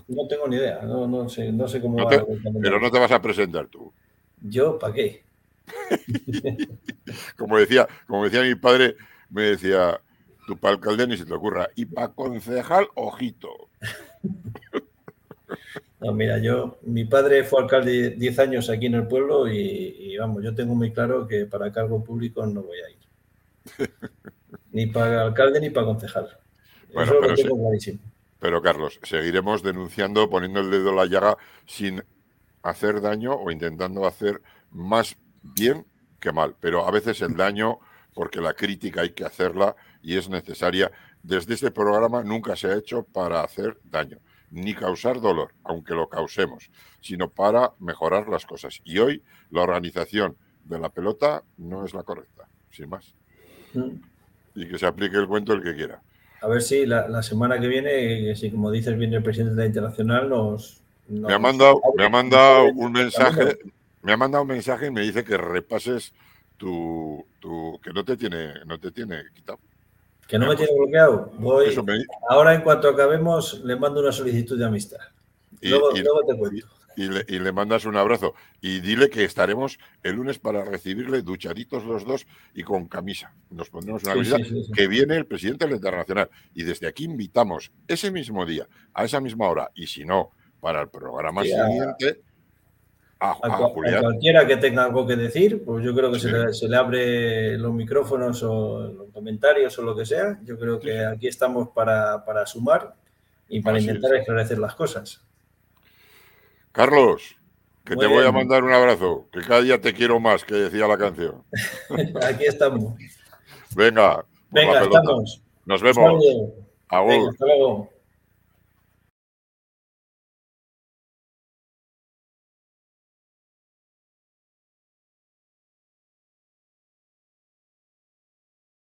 Speaker 3: No tengo ni idea, no, no sé, no sé cómo
Speaker 1: No
Speaker 3: va
Speaker 1: te- pero no te vas a presentar tú.
Speaker 3: Yo, ¿para qué? <laughs>
Speaker 1: Como decía, como decía mi padre, me decía, tú para alcalde ni se te ocurra. Y para concejal, ojito. <laughs>
Speaker 3: No, mira, yo, mi padre fue alcalde 10 años aquí en el pueblo y, y, vamos, yo tengo muy claro que para cargo público no voy a ir. Ni para alcalde ni para concejal.
Speaker 1: Bueno,
Speaker 3: Eso
Speaker 1: pero
Speaker 3: lo tengo clarísimo.
Speaker 1: Pero Carlos, seguiremos denunciando, poniendo el dedo en la llaga sin hacer daño o intentando hacer más bien que mal. Pero a veces el daño, porque la crítica hay que hacerla y es necesaria. Desde este programa nunca se ha hecho para hacer daño, ni causar dolor, aunque lo causemos, sino para mejorar las cosas. Y hoy la organización de la pelota no es la correcta, sin más. Y que se aplique el cuento el que quiera.
Speaker 3: A ver si la, la semana que viene, si como dices, viene el presidente de la Internacional, nos. nos-
Speaker 1: Me ha mandado, me ha mandado un mensaje, me ha mandado un mensaje y me dice que repases tu, tu que no te tiene, no te tiene quitado.
Speaker 3: Que no me tiene bloqueado. Voy.
Speaker 1: Me-
Speaker 3: Ahora, en cuanto acabemos, le mando una solicitud de amistad.
Speaker 1: y,
Speaker 3: luego,
Speaker 1: y-
Speaker 3: luego te cuento.
Speaker 1: Y le, y le mandas un abrazo. Y dile que estaremos el lunes para recibirle duchaditos los dos y con camisa. Nos pondremos una
Speaker 3: Sí,
Speaker 1: camisa
Speaker 3: sí, sí, sí.
Speaker 1: que viene el presidente de la Internacional. Y desde aquí invitamos ese mismo día, a esa misma hora, y si no, para el programa siguiente, a,
Speaker 3: A,
Speaker 1: a
Speaker 3: cua- a
Speaker 1: Julián.
Speaker 3: cualquiera que tenga algo que decir, pues yo creo que se, le, se le abre los micrófonos o los comentarios o lo que sea. Yo creo que aquí estamos para, para sumar y para
Speaker 1: Así
Speaker 3: intentar
Speaker 1: es.
Speaker 3: esclarecer las cosas.
Speaker 1: Carlos, que
Speaker 3: Muy
Speaker 1: te voy a mandar un abrazo, que cada día te quiero más, que decía la canción. <laughs>
Speaker 3: aquí estamos.
Speaker 1: Venga, la
Speaker 3: Venga, estamos.
Speaker 1: Nos
Speaker 3: Un
Speaker 1: vemos.
Speaker 3: Venga, hasta luego.